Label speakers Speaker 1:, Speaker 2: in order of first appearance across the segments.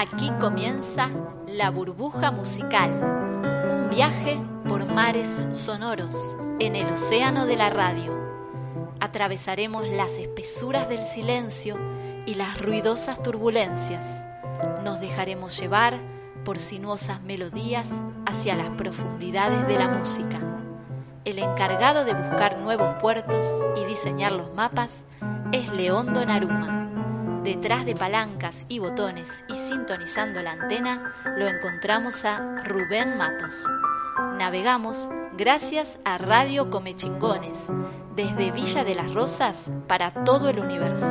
Speaker 1: Aquí comienza La Burbuja Musical, un viaje por mares sonoros en el océano de la radio. Atravesaremos las espesuras del silencio y las ruidosas turbulencias. Nos dejaremos llevar por sinuosas melodías hacia las profundidades de la música. El encargado de buscar nuevos puertos y diseñar los mapas es Leondo Naruma. Detrás de palancas y botones y sintonizando la antena lo encontramos a Rubén Matos. Navegamos gracias a Radio Comechingones, desde Villa de las Rosas para todo el universo.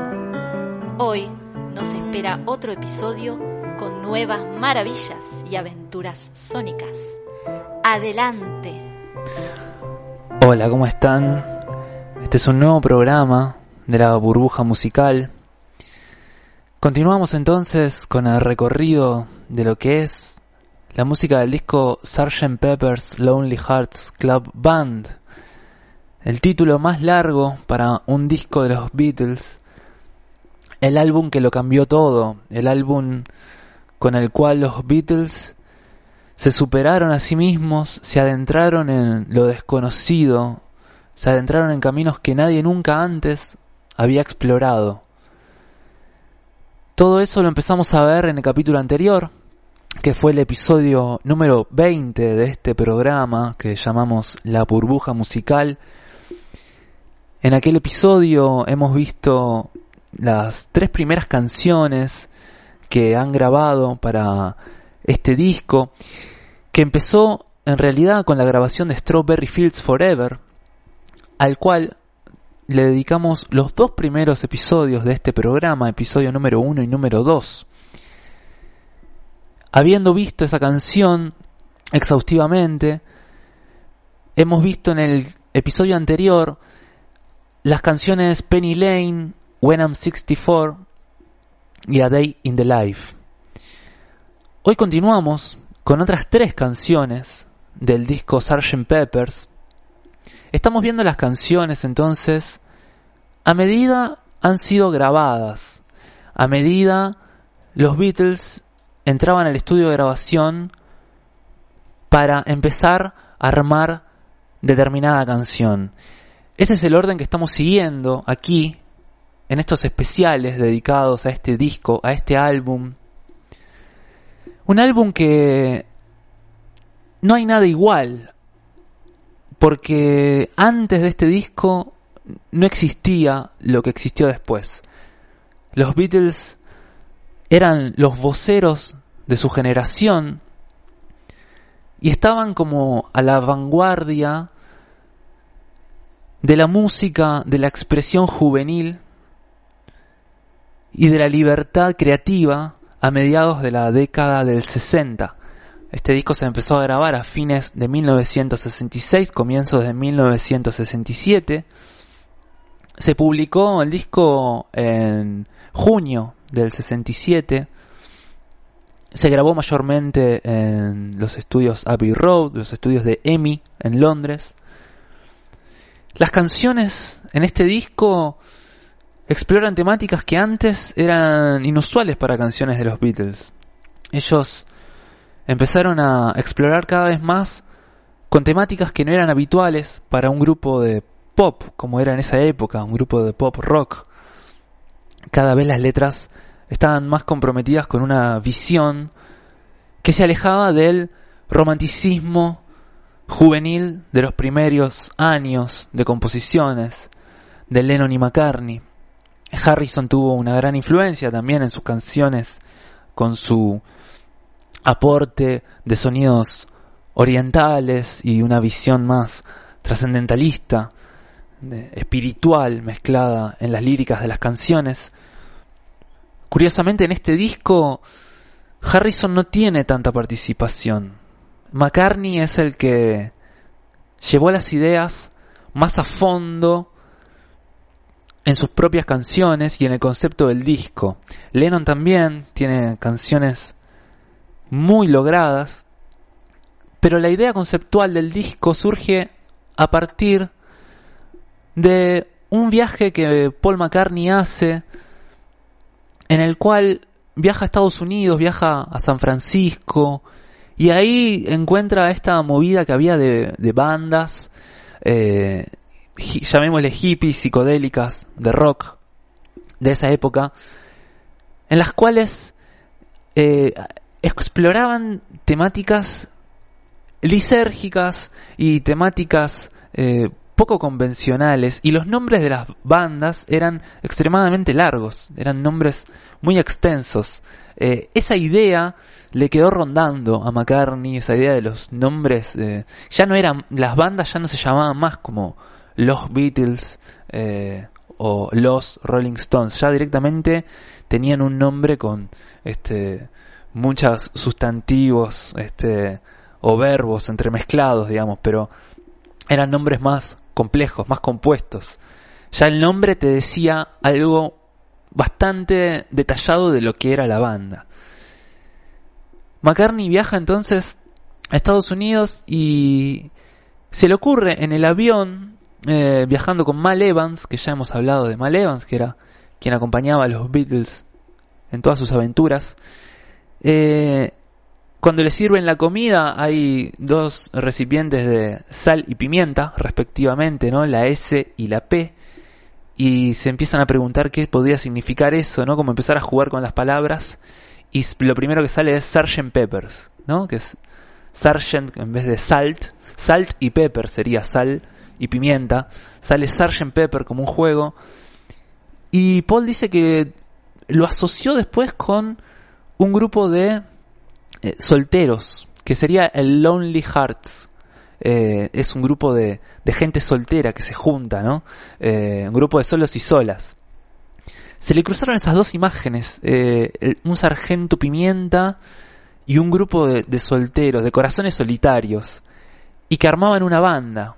Speaker 1: Hoy nos espera otro episodio con nuevas maravillas y aventuras sónicas. Adelante.
Speaker 2: Hola, ¿cómo están? Este es un nuevo programa de la burbuja musical. Continuamos entonces con el recorrido de lo que es la música del disco Sgt. Pepper's Lonely Hearts Club Band, el título más largo para un disco de los Beatles, el álbum que lo cambió todo, el álbum con el cual los Beatles se superaron a sí mismos, se adentraron en lo desconocido, se adentraron en caminos que nadie nunca antes había explorado. Todo eso lo empezamos a ver en el capítulo anterior, que fue el episodio número 20 de este programa que llamamos La burbuja musical. En aquel episodio hemos visto las tres primeras canciones que han grabado para este disco, que empezó en realidad con la grabación de Strawberry Fields Forever, al cual le dedicamos los dos primeros episodios de este programa, episodio número uno y número dos. Habiendo visto esa canción exhaustivamente, hemos visto en el episodio anterior las canciones Penny Lane, When I'm 64 y A Day in the Life. Hoy continuamos con otras tres canciones del disco Sgt. Peppers. Estamos viendo las canciones entonces a medida han sido grabadas, a medida los Beatles entraban al estudio de grabación para empezar a armar determinada canción. Ese es el orden que estamos siguiendo aquí en estos especiales dedicados a este disco, a este álbum. Un álbum que no hay nada igual, porque antes de este disco no existía lo que existió después. Los Beatles eran los voceros de su generación y estaban como a la vanguardia de la música, de la expresión juvenil y de la libertad creativa a mediados de la década del 60. Este disco se empezó a grabar a fines de 1966, comienzos de 1967. Se publicó el disco en junio del 67. Se grabó mayormente en los estudios Abbey Road, los estudios de EMI en Londres. Las canciones en este disco exploran temáticas que antes eran inusuales para canciones de los Beatles. Ellos empezaron a explorar cada vez más con temáticas que no eran habituales para un grupo de pop, como era en esa época, un grupo de pop rock. Cada vez las letras estaban más comprometidas con una visión que se alejaba del romanticismo juvenil de los primeros años de composiciones de Lennon y McCartney. Harrison tuvo una gran influencia también en sus canciones con su aporte de sonidos orientales y una visión más trascendentalista, espiritual mezclada en las líricas de las canciones. Curiosamente en este disco Harrison no tiene tanta participación. McCartney es el que llevó las ideas más a fondo en sus propias canciones y en el concepto del disco. Lennon también tiene canciones muy logradas, pero la idea conceptual del disco surge a partir de un viaje que Paul McCartney hace en el cual viaja a Estados Unidos, viaja a San Francisco, y ahí encuentra esta movida que había de, bandas, eh, llamémosle hippies, psicodélicas, de rock, de esa época, en las cuales eh, exploraban temáticas lisérgicas y temáticas eh, poco convencionales y los nombres de las bandas eran extremadamente largos, eran nombres muy extensos. Eh, esa idea le quedó rondando a McCartney, esa idea de los nombres, eh, ya no eran, las bandas ya no se llamaban más como los Beatles o los Rolling Stones, ya directamente tenían un nombre con este muchos sustantivos este o verbos entremezclados, digamos, pero eran nombres más complejos, más compuestos. Ya el nombre te decía algo bastante detallado de lo que era la banda. McCartney viaja entonces a Estados Unidos y se le ocurre en el avión, eh, viajando con Mal Evans, que ya hemos hablado de Mal Evans, que era quien acompañaba a los Beatles en todas sus aventuras, eh, cuando le sirven la comida hay dos recipientes de sal y pimienta, respectivamente, ¿no? La S y la P. Y se empiezan a preguntar qué podría significar eso, ¿no? Como empezar a jugar con las palabras. Y lo primero que sale es Sgt. Peppers, ¿no? Que es Sgt. en vez de salt. Salt y pepper sería sal y pimienta. Sale Sgt. Pepper como un juego. Y Paul dice que lo asoció después con un grupo de eh, solteros, que sería el Lonely Hearts. Eh, es un grupo de, de, gente soltera que se junta, ¿no? Eh, un grupo de solos y solas. Se le cruzaron esas dos imágenes, un sargento pimienta y un grupo de, de, solteros, de corazones solitarios, y que armaban una banda.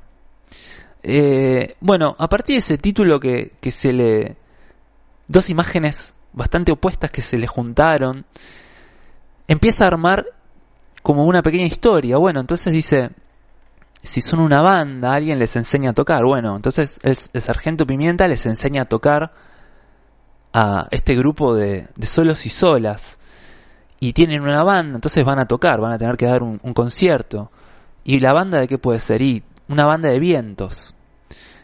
Speaker 2: bueno, a partir de ese título que, que se le... dos imágenes bastante opuestas que se le juntaron, empieza a armar como una pequeña historia. Bueno, entonces dice, si son una banda, alguien les enseña a tocar. Bueno, entonces el, sargento Pimienta les enseña a tocar a este grupo de, solos y solas. Y tienen una banda, entonces van a tocar, van a tener que dar un, concierto. ¿Y la banda de qué puede ser? Y una banda de vientos.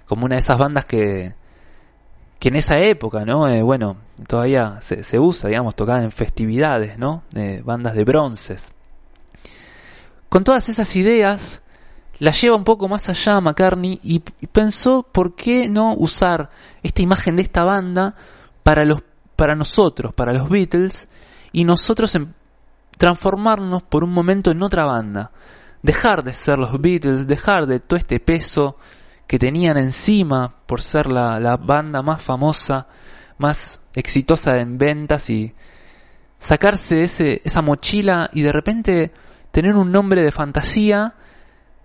Speaker 2: Como una de esas bandas que, que en esa época, ¿no? Eh, bueno, todavía se, usa, digamos, tocar en festividades, ¿no? Eh, bandas de bronces. Con todas esas ideas, la lleva un poco más allá McCartney y, pensó por qué no usar esta imagen de esta banda para los para nosotros, para los Beatles y nosotros transformarnos por un momento en otra banda, dejar de ser los Beatles, dejar de todo este peso que tenían encima por ser la, la banda más famosa, más exitosa en ventas y sacarse ese, esa mochila y de repente tener un nombre de fantasía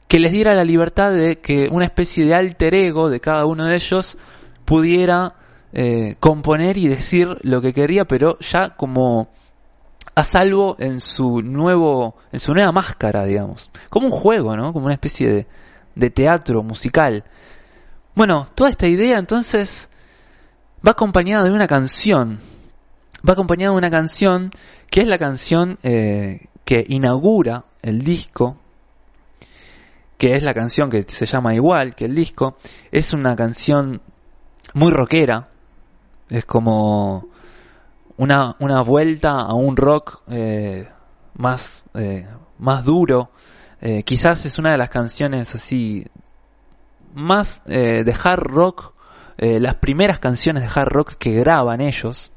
Speaker 2: que les diera la libertad de que una especie de alter ego de cada uno de ellos pudiera eh, componer y decir lo que quería, pero ya como a salvo en su nuevo, en su nueva máscara, digamos, como un juego, ¿no? Como una especie de, de teatro musical. Bueno, toda esta idea entonces va acompañada de una canción. Va acompañada de una canción que es la canción eh, que inaugura el disco, que es la canción que se llama igual que el disco. Es una canción muy rockera. Es como una, una vuelta a un rock eh, más, eh, más duro, eh, quizás es una de las canciones así más eh, de hard rock, eh, las primeras canciones de hard rock que graban ellos,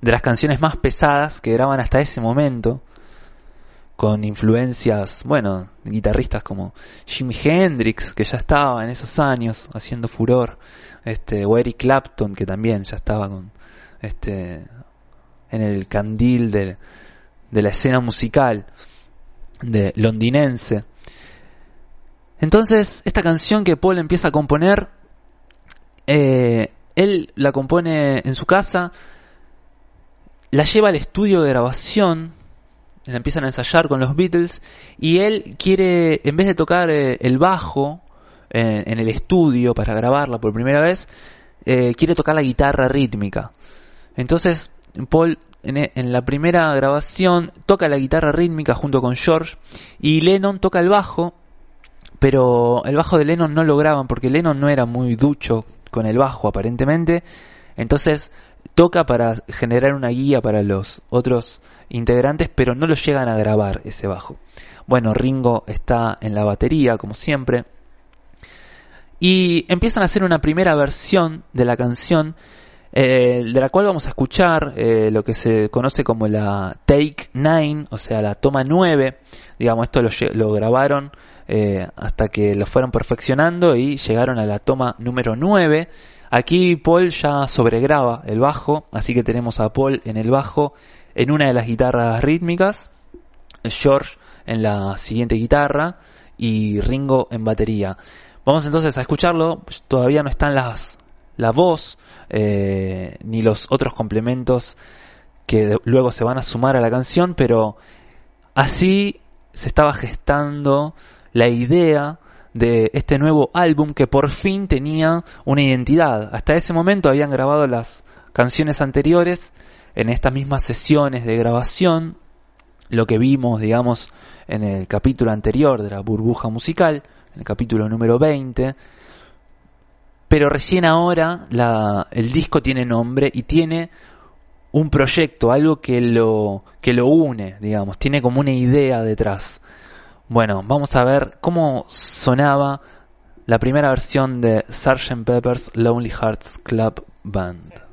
Speaker 2: de las canciones más pesadas que graban hasta ese momento, con influencias, bueno, guitarristas como Jimi Hendrix, que ya estaba en esos años haciendo furor, este, o Eric Clapton, que también ya estaba con, este, en el candil de, de la escena musical de londinense. Entonces, esta canción que Paul empieza a componer, eh, él la compone en su casa, la lleva al estudio de grabación, la empiezan a ensayar con los Beatles, y él quiere, en vez de tocar eh, el bajo eh, en el estudio para grabarla por primera vez, quiere tocar la guitarra rítmica. Entonces Paul en, en la primera grabación toca la guitarra rítmica junto con George y Lennon toca el bajo, pero el bajo de Lennon no lo graban porque Lennon no era muy ducho con el bajo aparentemente, entonces toca para generar una guía para los otros integrantes, pero no lo llegan a grabar ese bajo. Bueno, Ringo está en la batería, como siempre. Y empiezan a hacer una primera versión de la canción, eh, de la cual vamos a escuchar eh, lo que se conoce como la Take 9, o sea, la toma 9. Digamos, esto lo, lo grabaron eh, hasta que lo fueron perfeccionando y llegaron a la toma número 9. Aquí Paul ya sobregraba el bajo, así que tenemos a Paul en el bajo en una de las guitarras rítmicas, George en la siguiente guitarra y Ringo en batería. Vamos entonces a escucharlo, todavía no están las, la voz eh, ni los otros complementos que luego se van a sumar a la canción, pero así se estaba gestando la idea de este nuevo álbum que por fin tenía una identidad. Hasta ese momento habían grabado las canciones anteriores en estas mismas sesiones de grabación, lo que vimos, digamos, en el capítulo anterior de la burbuja musical, en el capítulo número 20, pero recién ahora el disco tiene nombre y tiene un proyecto, algo que lo, que lo une, digamos, tiene como una idea detrás. Bueno, vamos a ver cómo sonaba la primera versión de Sgt. Pepper's Lonely Hearts Club Band.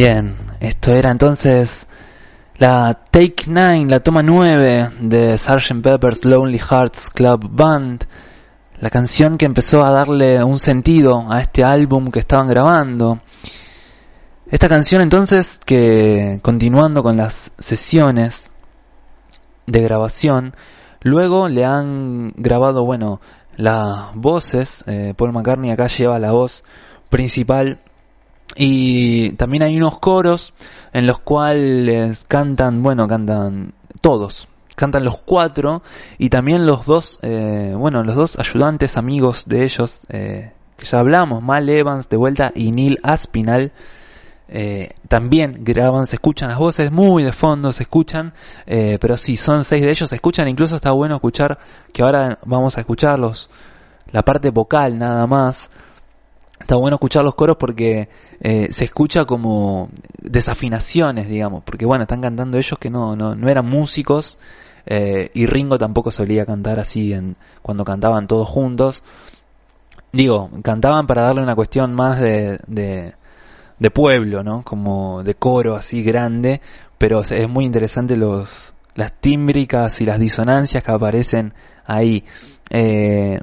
Speaker 2: Bien, esto era entonces la Take 9, la toma 9 de Sgt. Pepper's Lonely Hearts Club Band, la canción que empezó a darle un sentido a este álbum que estaban grabando. Esta canción entonces que continuando con las sesiones de grabación, luego le han grabado, bueno, las voces, eh, Paul McCartney acá lleva la voz principal y también hay unos coros en los cuales cantan, bueno, cantan todos, cantan los cuatro y también los dos, eh, bueno, los dos ayudantes amigos de ellos, eh, que ya hablamos, Mal Evans de vuelta y Neil Aspinall, eh, también graban, se escuchan las voces muy de fondo, se escuchan, pero sí, son seis de ellos, se escuchan, incluso está bueno escuchar, que ahora vamos a escuchar los, la parte vocal nada más. Está bueno escuchar los coros porque eh, se escucha como desafinaciones, digamos, porque bueno, están cantando ellos que no, no, no eran músicos eh, y Ringo tampoco solía cantar así en, cuando cantaban todos juntos. Digo, cantaban para darle una cuestión más de, de, de pueblo, ¿no? Como de coro así grande, pero es muy interesante los, las tímbricas y las disonancias que aparecen ahí. Eh,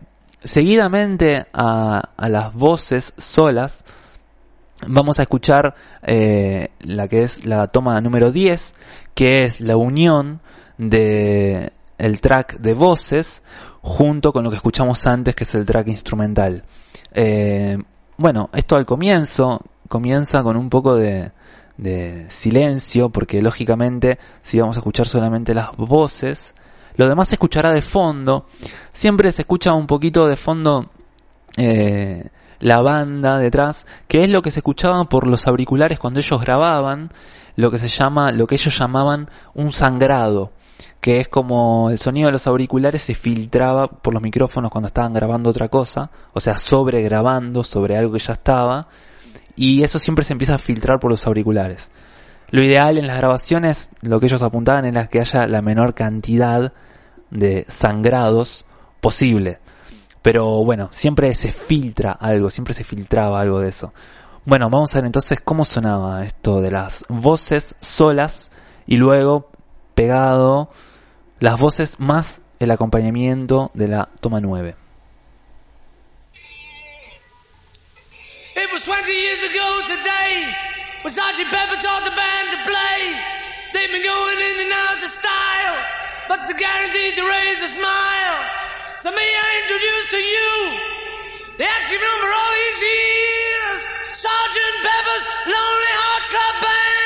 Speaker 2: seguidamente a, las voces solas, vamos a escuchar eh, la que es la toma número 10, que es la unión de el track de voces junto con lo que escuchamos antes, que es el track instrumental. Eh, bueno, esto al comienzo comienza con un poco de silencio, porque lógicamente si vamos a escuchar solamente las voces, lo demás se escuchará de fondo. Siempre se escucha un poquito de fondo eh, la banda detrás, que es lo que se escuchaba por los auriculares cuando ellos grababan, lo que se llama, lo que ellos llamaban un sangrado, que es como el sonido de los auriculares se filtraba por los micrófonos cuando estaban grabando otra cosa, o sea, sobre grabando sobre algo que ya estaba, y eso siempre se empieza a filtrar por los auriculares. Lo ideal en las grabaciones, lo que ellos apuntaban era que haya la menor cantidad de sangrados posible. Pero bueno, siempre se filtra algo, siempre se filtraba algo de eso. Bueno, vamos a ver entonces cómo sonaba esto de las voces solas y luego pegado las voces más el acompañamiento de la toma 9.
Speaker 3: It was 20 years ago today when Sergeant Pepper taught the band to play. They've been going in and out of style, but they're guaranteed to raise a smile. So may I introduce to you the active number all these years, Sergeant Pepper's Lonely Hearts Club Band.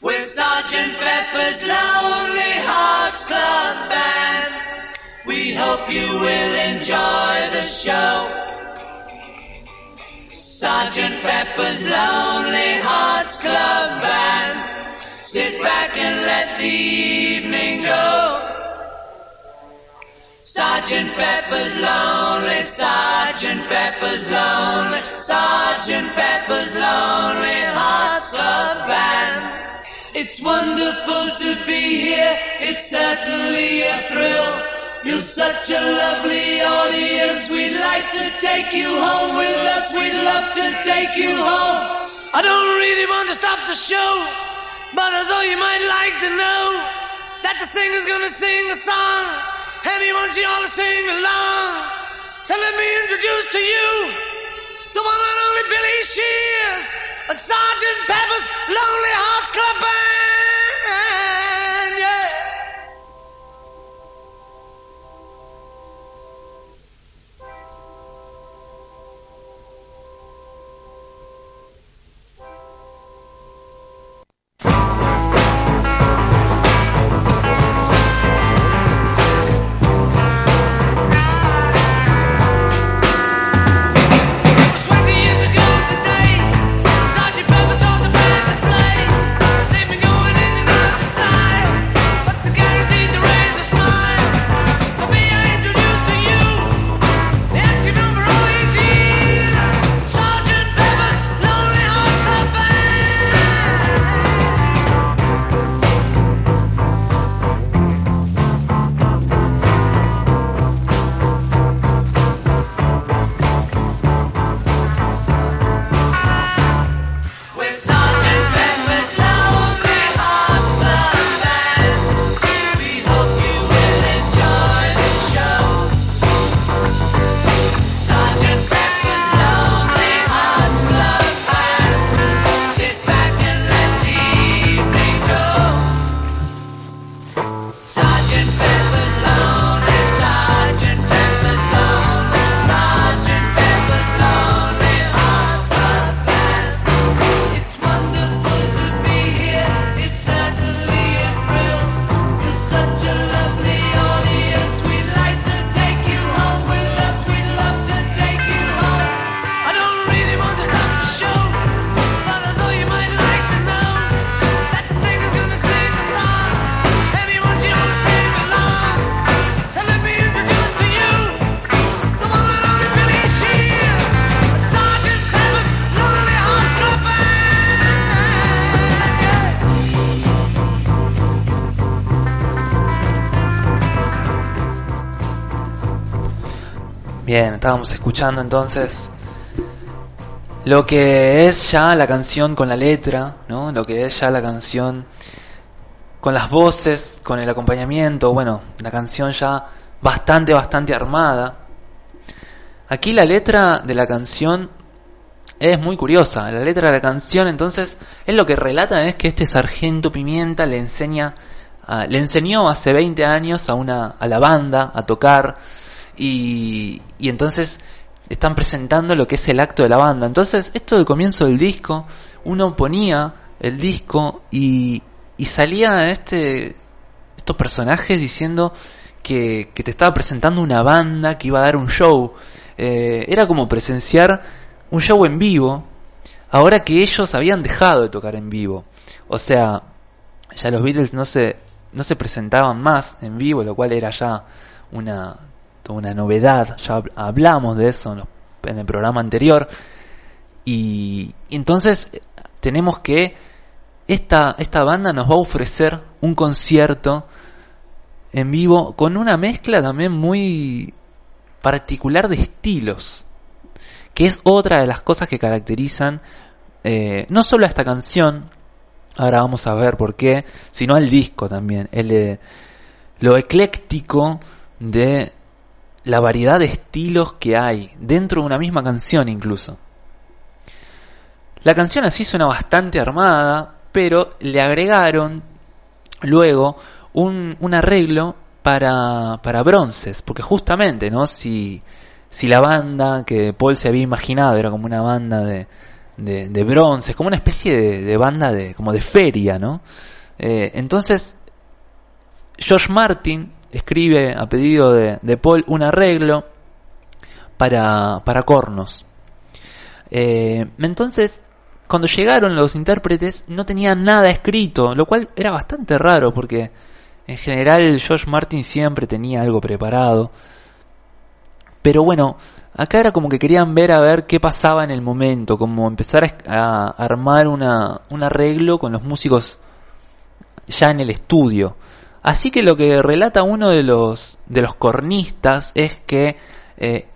Speaker 3: With Sergeant Pepper's Lonely Hearts Club Band, we hope you will enjoy the show. Sergeant Pepper's Lonely Hearts Club Band, sit back and let the evening go. Sergeant Pepper's lonely, Sergeant Pepper's lonely, Sergeant Pepper's lonely Hearts Club Band. It's wonderful to be here, it's certainly a thrill. You're such a lovely audience, we'd like to take you home with us, we'd love to take you home. I don't really want to stop the show, but although you might like to know that the singer's gonna sing a song, and he wants you all to sing along. So let me introduce to you the one and only Billy Shears Sergeant Pepper's Lonely Hearts Club Band.
Speaker 2: Bien, estábamos escuchando entonces lo que es ya la canción con la letra, ¿no? Lo que es ya la canción con las voces, con el acompañamiento, bueno, la canción ya bastante, bastante armada. Aquí la letra de la canción es muy curiosa. La letra de la canción, entonces, es lo que relata es que este sargento Pimienta le enseña, le enseñó hace 20 años a una, a la banda a tocar y, y entonces están presentando lo que es el acto de la banda. Entonces, esto del comienzo del disco, uno ponía el disco y, y salía este, estos personajes diciendo que, que, te estaba presentando una banda que iba a dar un show. Eh, era como presenciar un show en vivo, ahora que ellos habían dejado de tocar en vivo. O sea, ya los Beatles no se, no se presentaban más en vivo, lo cual era ya una, una novedad, ya hablamos de eso en, el programa anterior. Y, entonces tenemos que esta, esta banda nos va a ofrecer un concierto en vivo con una mezcla también muy particular de estilos, que es otra de las cosas que caracterizan eh, no solo a esta canción, ahora vamos a ver por qué, sino al disco también, el, lo ecléctico de la variedad de estilos que hay dentro de una misma canción incluso. La canción así suena bastante armada, pero le agregaron luego un, un arreglo para, para bronces, porque justamente, ¿no? Si, si la banda que Paul se había imaginado era como una banda de, de, bronces, como una especie de, de, banda de, como de feria, ¿no? Eh, entonces, George Martin escribe a pedido de, de Paul un arreglo para, para cornos. Eh, entonces, cuando llegaron los intérpretes no tenían nada escrito, lo cual era bastante raro porque en general George Martin siempre tenía algo preparado. Pero bueno, acá era como que querían ver a ver qué pasaba en el momento, como empezar a armar una, un arreglo con los músicos ya en el estudio. Así que lo que relata uno de los, de los cornistas es que eh,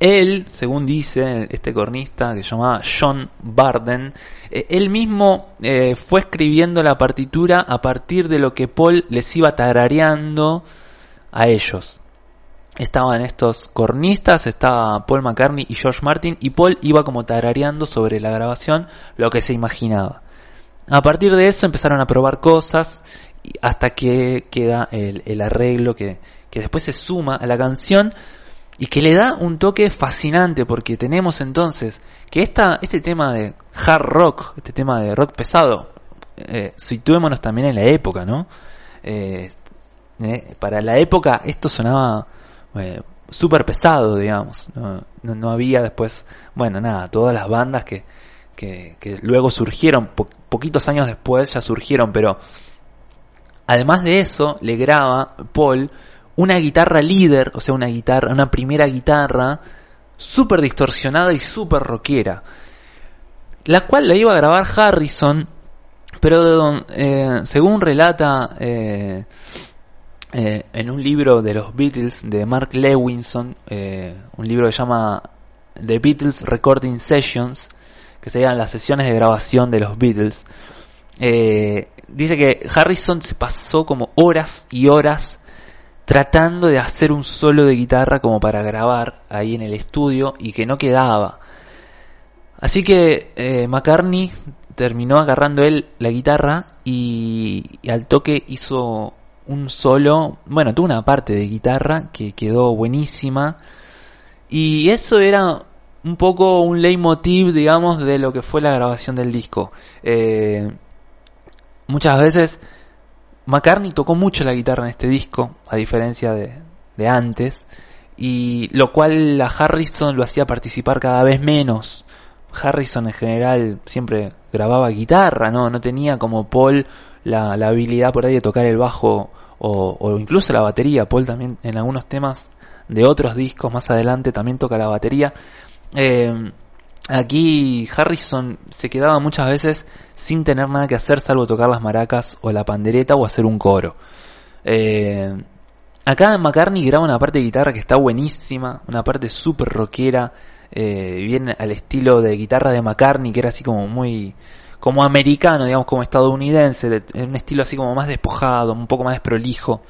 Speaker 2: él, según dice este cornista que se llamaba John Barden, eh, él mismo eh, fue escribiendo la partitura a partir de lo que Paul les iba tarareando a ellos. Estaban estos cornistas, estaba Paul McCartney y George Martin, y Paul iba como tarareando sobre la grabación lo que se imaginaba. A partir de eso empezaron a probar cosas hasta que queda el, arreglo que, que después se suma a la canción y que le da un toque fascinante porque tenemos entonces que esta, este tema de hard rock, este tema de rock pesado, eh, situémonos también en la época, ¿no? Eh, eh, para la época esto sonaba eh, súper pesado, digamos. No, no, no, había después, bueno, nada, todas las bandas que, que, que luego surgieron, po poquitos años después ya surgieron, pero Además de eso, le graba Paul una guitarra líder, o sea, una guitarra, una primera guitarra súper distorsionada y súper rockera, la cual la iba a grabar Harrison, pero eh, según relata eh, eh, en un libro de los Beatles de Mark Lewinson, un libro que se llama The Beatles Recording Sessions, que serían las sesiones de grabación de los Beatles, eh, dice que Harrison se pasó como horas y horas tratando de hacer un solo de guitarra como para grabar ahí en el estudio y que no quedaba. Así que eh, McCartney terminó agarrando él la guitarra y, al toque hizo un solo, bueno, tuvo una parte de guitarra que quedó buenísima y eso era un poco un leitmotiv, digamos, de lo que fue la grabación del disco. Eh, muchas veces McCartney tocó mucho la guitarra en este disco, a diferencia de, de antes, y lo cual a Harrison lo hacía participar cada vez menos. Harrison en general siempre grababa guitarra, ¿no? No tenía como Paul la, la habilidad por ahí de tocar el bajo o, incluso la batería. Paul también en algunos temas de otros discos más adelante también toca la batería. Eh, aquí Harrison se quedaba muchas veces sin tener nada que hacer salvo tocar las maracas o la pandereta o hacer un coro. Eh, Acá McCartney graba una parte de guitarra que está buenísima, una parte súper rockera, eh, bien al estilo de guitarra de McCartney, que era así como muy, como americano, digamos, como estadounidense, en un estilo así como más despojado, un poco más desprolijo.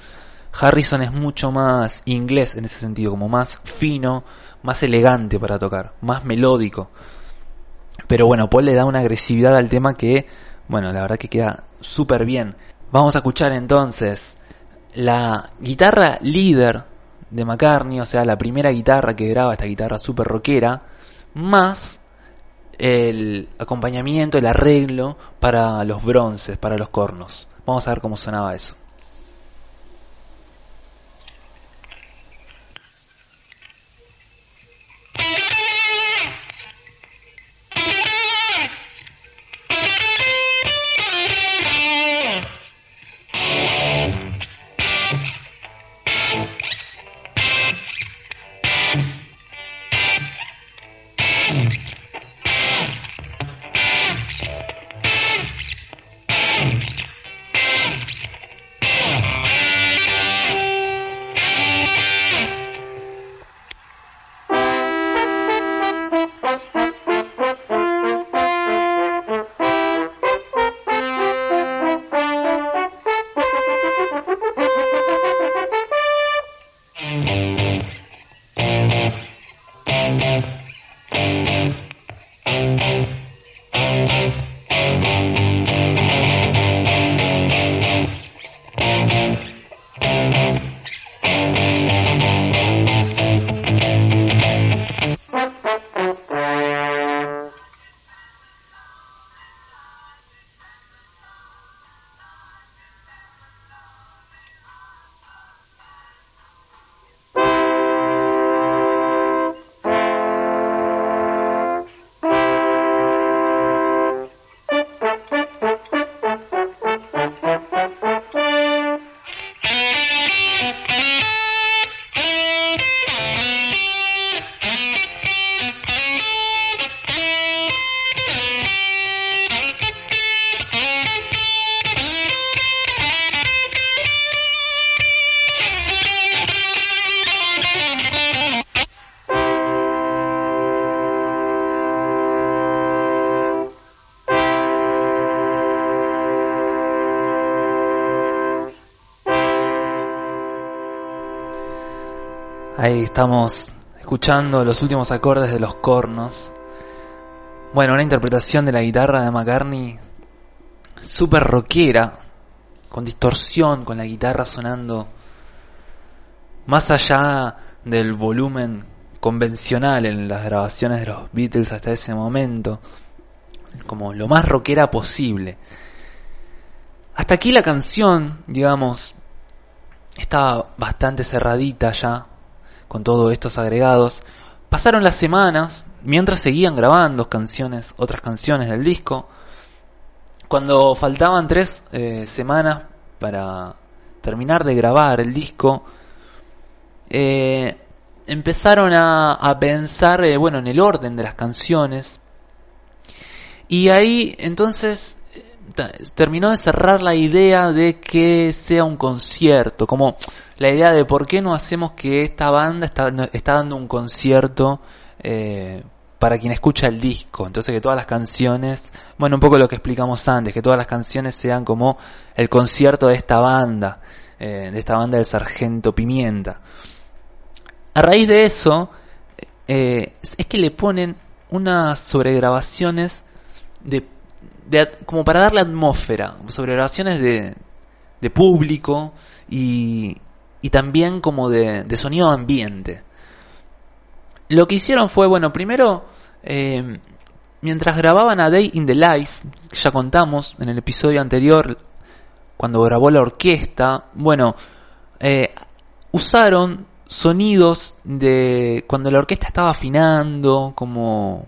Speaker 2: Harrison es mucho más inglés en ese sentido, como más fino, más elegante para tocar, más melódico. Pero bueno, Paul le da una agresividad al tema que, bueno, la verdad que queda súper bien. Vamos a escuchar entonces la guitarra líder de McCartney, o sea, la primera guitarra que graba esta guitarra super rockera, más el acompañamiento, el arreglo para los bronces, para los cornos. Vamos a ver cómo sonaba eso. Estamos escuchando los últimos acordes de los cornos. Bueno, una interpretación de la guitarra de McCartney súper rockera, con distorsión, con la guitarra sonando más allá del volumen convencional en las grabaciones de los Beatles hasta ese momento, como lo más rockera posible. Hasta aquí la canción, digamos, estaba bastante cerradita ya, con todos estos agregados. Pasaron las semanas, mientras seguían grabando canciones, otras canciones del disco. Cuando faltaban tres eh, semanas para terminar de grabar el disco, eh, empezaron a, a pensar, eh, bueno, en el orden de las canciones. Y ahí entonces terminó de cerrar la idea de que sea un concierto, como la idea de por qué no hacemos que esta banda está, dando un concierto eh, para quien escucha el disco. Entonces que todas las canciones, bueno, un poco lo que explicamos antes, que todas las canciones sean como el concierto de esta banda, eh, de esta banda del Sargento Pimienta. A raíz de eso, eh, es que le ponen unas sobregrabaciones de, como para darle atmósfera, sobregrabaciones de, de público y, también como de, de sonido ambiente. Lo que hicieron fue, bueno, primero, eh, mientras grababan a Day in the Life, que ya contamos en el episodio anterior, cuando grabó la orquesta, bueno, eh, usaron sonidos de cuando la orquesta estaba afinando, como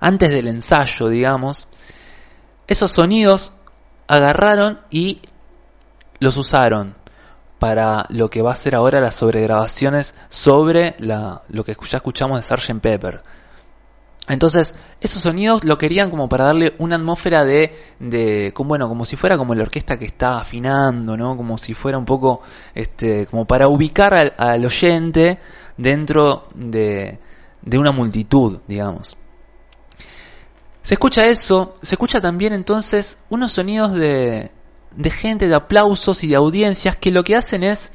Speaker 2: antes del ensayo, digamos. Esos sonidos agarraron y los usaron para lo que va a ser ahora las sobregrabaciones sobre la, lo que ya escuchamos de Sgt. Pepper. Entonces, esos sonidos lo querían como para darle una atmósfera de, de como, bueno, como si fuera como la orquesta que está afinando, ¿no? Como si fuera un poco, este, como para ubicar al, al oyente dentro de, de una multitud, digamos. Se escucha eso, se escucha también entonces unos sonidos de, de gente, de aplausos y de audiencias que lo que hacen es,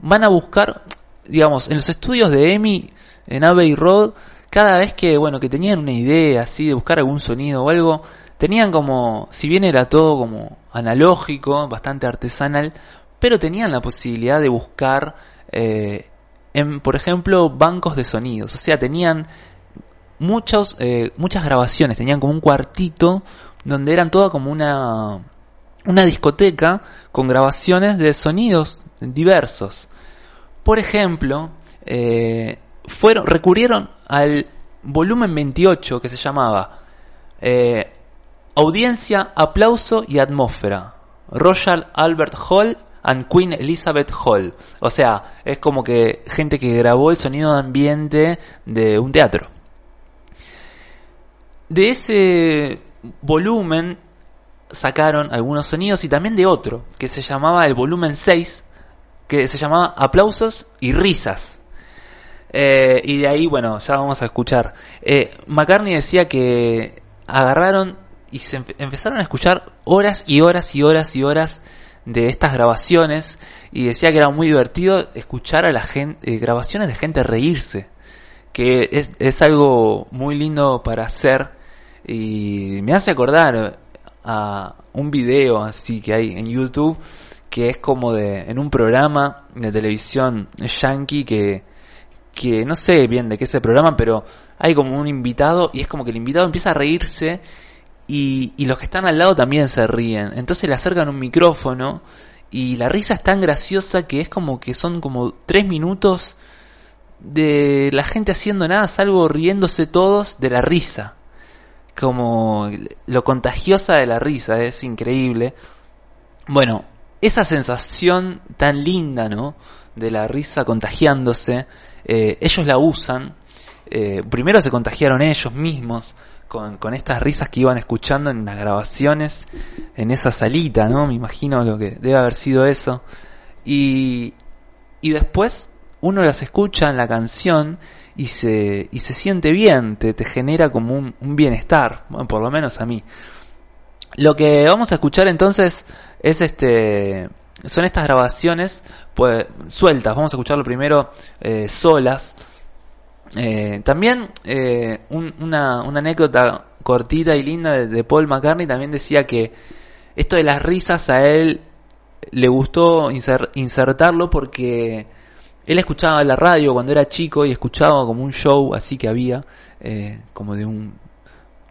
Speaker 2: van a buscar, digamos, en los estudios de EMI, en Abbey Road, cada vez que, bueno, que tenían una idea así de buscar algún sonido o algo, tenían como, si bien era todo como analógico, bastante artesanal, pero tenían la posibilidad de buscar, eh, en, por ejemplo, bancos de sonidos. O sea, tenían muchos, eh, muchas grabaciones, tenían como un cuartito donde eran toda como una, una discoteca con grabaciones de sonidos diversos. Por ejemplo, eh, fueron, recurrieron al volumen 28 que se llamaba eh, Audiencia, Aplauso y Atmósfera. Royal Albert Hall and Queen Elizabeth Hall. O sea, es como que gente que grabó el sonido de ambiente de un teatro. De ese volumen sacaron algunos sonidos y también de otro, que se llamaba el volumen 6, que se llamaba Aplausos y Risas. Eh, y de ahí, bueno, ya vamos a escuchar. Eh, McCartney decía que agarraron y se empe- empezaron a escuchar horas y horas y horas y horas de estas grabaciones y decía que era muy divertido escuchar a la gente, grabaciones de gente reírse, que es, es algo muy lindo para hacer y me hace acordar a un video así que hay en YouTube que es como de en un programa de televisión yankee que que no sé bien de qué es el programa, pero hay como un invitado y es como que el invitado empieza a reírse y, y los que están al lado también se ríen. Entonces le acercan un micrófono y la risa es tan graciosa que es como que son como tres minutos de la gente haciendo nada, salvo riéndose todos de la risa. Como lo contagiosa de la risa, es increíble. Bueno, esa sensación tan linda, ¿no? De la risa contagiándose, eh, ellos la usan. Eh, primero se contagiaron ellos mismos con, con estas risas que iban escuchando en las grabaciones, en esa salita, ¿no? Me imagino lo que debe haber sido eso. Y, y después uno las escucha en la canción y se, y se siente bien, te, te genera como un, un bienestar, bueno, por lo menos a mí. Lo que vamos a escuchar entonces es este son estas grabaciones pues sueltas vamos a escucharlo primero eh, solas Eh, también eh, un- una, una anécdota cortita y linda de, de Paul McCartney también decía que esto de las risas a él le gustó inser- insertarlo porque él escuchaba la radio cuando era chico y escuchaba como un show así que había eh, como de un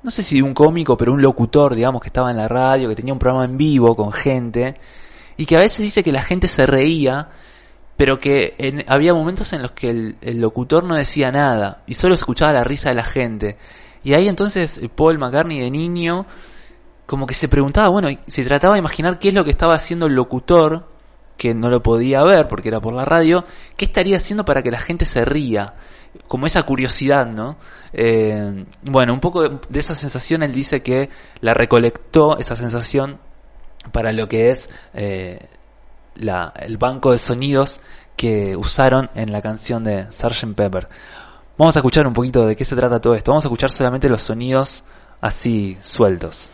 Speaker 2: no sé si de un cómico, pero un locutor, digamos, que estaba en la radio, que tenía un programa en vivo con gente, y que a veces dice que la gente se reía, pero que en- había momentos en los que el, el locutor no decía nada, y solo escuchaba la risa de la gente. Y ahí entonces eh, Paul McCartney de niño, como que se preguntaba, bueno, se trataba de imaginar qué es lo que estaba haciendo el locutor, que no lo podía ver porque era por la radio, qué estaría haciendo para que la gente se ría como esa curiosidad, ¿no? Eh, bueno, un poco de, esa sensación él dice que la recolectó, esa sensación, para lo que es eh, la, el banco de sonidos que usaron en la canción de Sgt. Pepper. Vamos a escuchar un poquito de qué se trata todo esto. Vamos a escuchar solamente los sonidos así sueltos.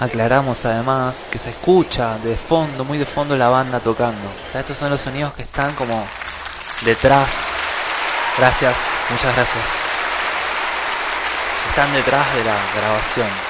Speaker 2: Aclaramos además que se escucha de fondo, muy de fondo la banda tocando. O sea, estos son los sonidos que están como detrás. Gracias, muchas gracias. Están detrás de la grabación.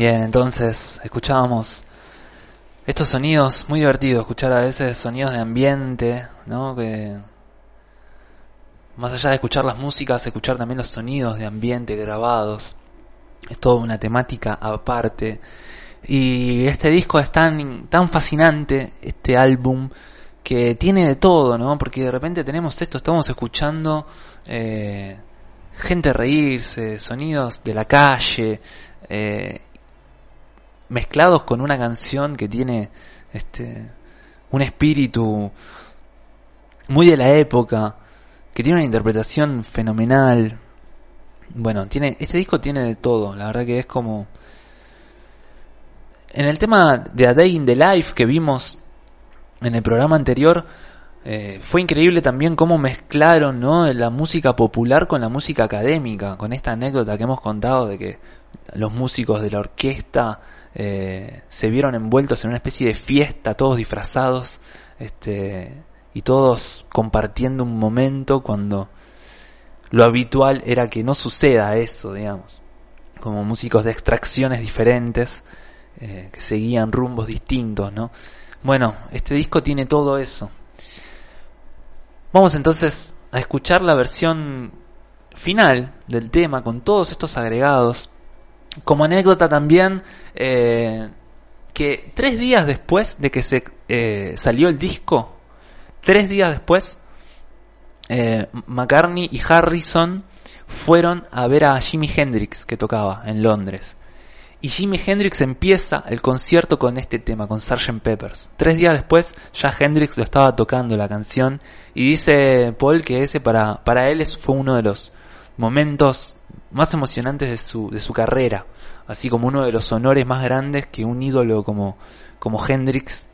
Speaker 2: Bien, entonces escuchábamos estos sonidos muy divertidos, escuchar a veces sonidos de ambiente, ¿no? Que más allá de escuchar las músicas, escuchar también los sonidos de ambiente grabados. Es toda una temática aparte. Y este disco es tan, tan fascinante, este álbum, que tiene de todo, ¿no? Porque de repente tenemos esto, estamos escuchando eh, gente reírse, sonidos de la calle, eh, mezclados con una canción que tiene este un espíritu muy de la época, que tiene una interpretación fenomenal. Bueno, tiene este disco tiene de todo, la verdad que es como en el tema de A Day in the Life que vimos en el programa anterior, eh, fue increíble también cómo mezclaron ¿no? la música popular con la música académica, con esta anécdota que hemos contado de que los músicos de la orquesta eh, se vieron envueltos en una especie de fiesta, todos disfrazados, este, y todos compartiendo un momento cuando lo habitual era que no suceda eso, digamos, como músicos de extracciones diferentes, eh, que seguían rumbos distintos, ¿no? Bueno, este disco tiene todo eso. Vamos entonces a escuchar la versión final del tema con todos estos agregados como anécdota también, eh, que tres días después de que se eh, salió el disco, tres días después, eh, McCartney y Harrison fueron a ver a Jimi Hendrix que tocaba en Londres. Y Jimi Hendrix empieza el concierto con este tema, con Sgt. Peppers. Tres días después ya Hendrix lo estaba tocando la canción y dice Paul que ese para, para él fue uno de los momentos más emocionantes de su, de su carrera, así como uno de los honores más grandes que un ídolo como, como Hendrix,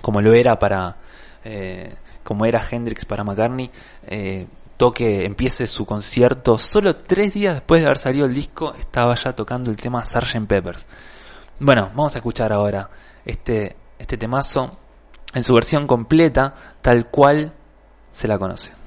Speaker 2: como lo era para, eh, como era Hendrix para McCartney, eh, toque, empiece su concierto, solo tres días después de haber salido el disco, estaba ya tocando el tema Sgt. Peppers. Bueno, vamos a escuchar ahora este, este temazo en su versión completa, tal cual se la conoce.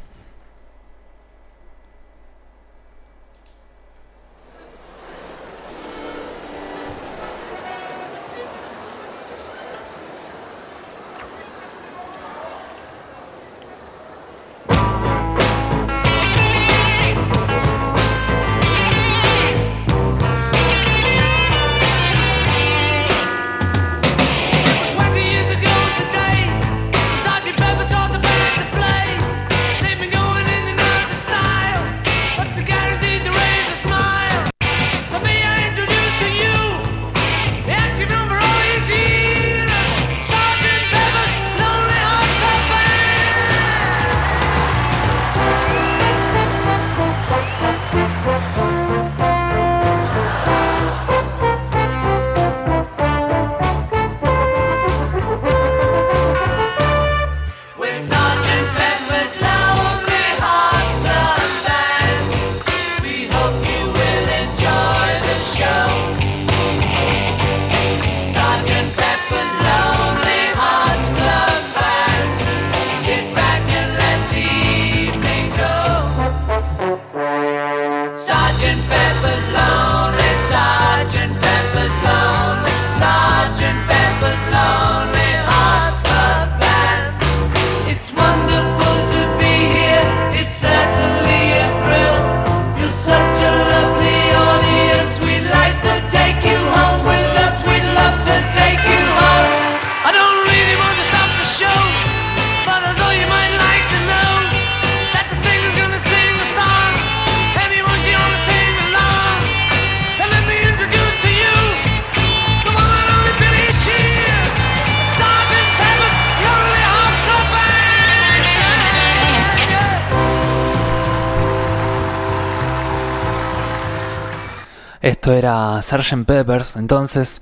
Speaker 2: Esto era Sgt. Peppers. Entonces,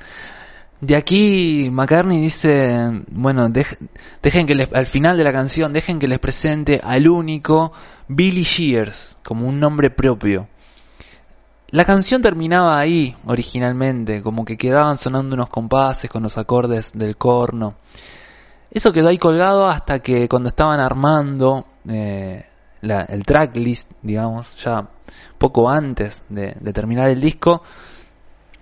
Speaker 2: de aquí McCartney dice, bueno, dejen que les, al final de la canción, dejen que les presente al único Billy Shears, como un nombre propio. La canción terminaba ahí originalmente, como que quedaban sonando unos compases con los acordes del corno. Eso quedó ahí colgado hasta que cuando estaban armando eh, el tracklist, digamos, ya poco antes de, terminar el disco,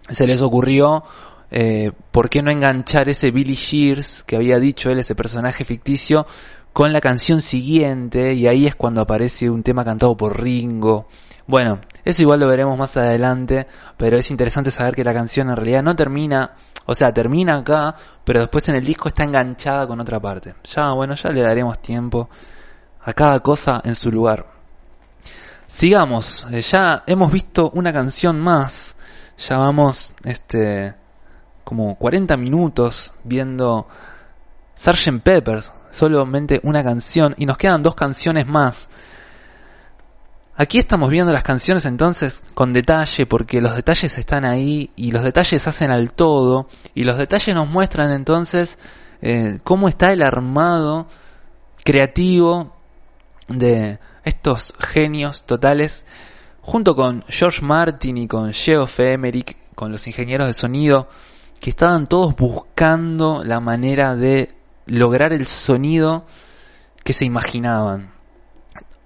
Speaker 2: se les ocurrió eh, por qué no enganchar ese Billy Shears que había dicho él, ese personaje ficticio, con la canción siguiente y ahí es cuando aparece un tema cantado por Ringo. Bueno, eso igual lo veremos más adelante, pero es interesante saber que la canción en realidad no termina, o sea, termina acá, pero después en el disco está enganchada con otra parte. Ya, bueno, ya le daremos tiempo a cada cosa en su lugar. Sigamos, eh, ya hemos visto una canción más, ya vamos, este, como 40 minutos viendo Sgt. Peppers, solamente una canción, y nos quedan dos canciones más. Aquí estamos viendo las canciones entonces con detalle porque los detalles están ahí y los detalles hacen al todo y los detalles nos muestran entonces eh, cómo está el armado creativo de estos genios totales junto con George Martin y con Geoff Emerick, con los ingenieros de sonido que estaban todos buscando la manera de lograr el sonido que se imaginaban.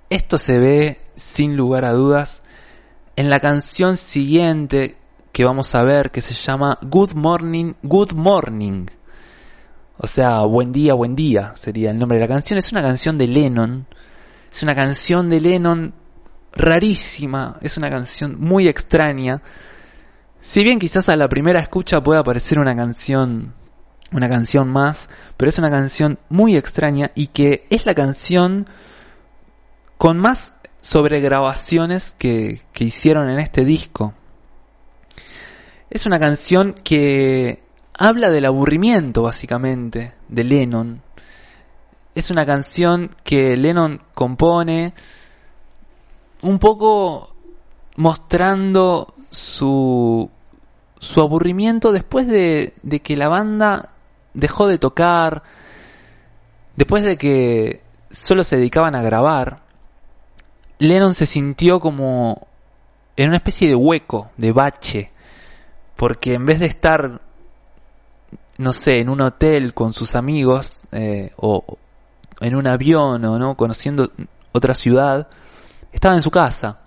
Speaker 2: Esto se ve sin lugar a dudas en la canción siguiente que vamos a ver que se llama Good Morning, Good Morning. O sea, buen día, buen día sería el nombre de la canción. Es una canción de Lennon. Es una canción de Lennon rarísima. Es una canción muy extraña. Si bien quizás a la primera escucha pueda parecer una canción una canción más, pero es una canción muy extraña y que es la canción con más sobregrabaciones que, que hicieron en este disco. Es una canción que habla del aburrimiento, básicamente, de Lennon. Es una canción que Lennon compone un poco mostrando su, su aburrimiento después de, de que la banda dejó de tocar, después de que solo se dedicaban a grabar. Lennon se sintió como en una especie de hueco, de bache, porque en vez de estar, no sé, en un hotel con sus amigos, eh, o en un avión, o no, conociendo otra ciudad, estaba en su casa.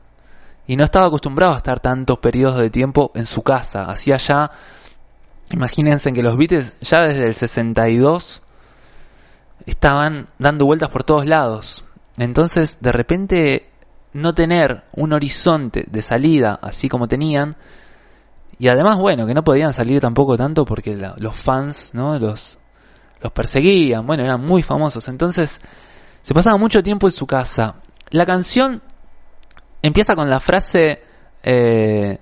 Speaker 2: Y no estaba acostumbrado a estar tantos periodos de tiempo en su casa. Hacía ya, imagínense que los Beatles ya desde el 62 estaban dando vueltas por todos lados. Entonces, de repente, no tener un horizonte de salida así como tenían, y además, bueno, que no podían salir tampoco tanto porque los fans, ¿no? Los, los perseguían, bueno, eran muy famosos. Entonces, se pasaba mucho tiempo en su casa. La canción empieza con la frase, eh,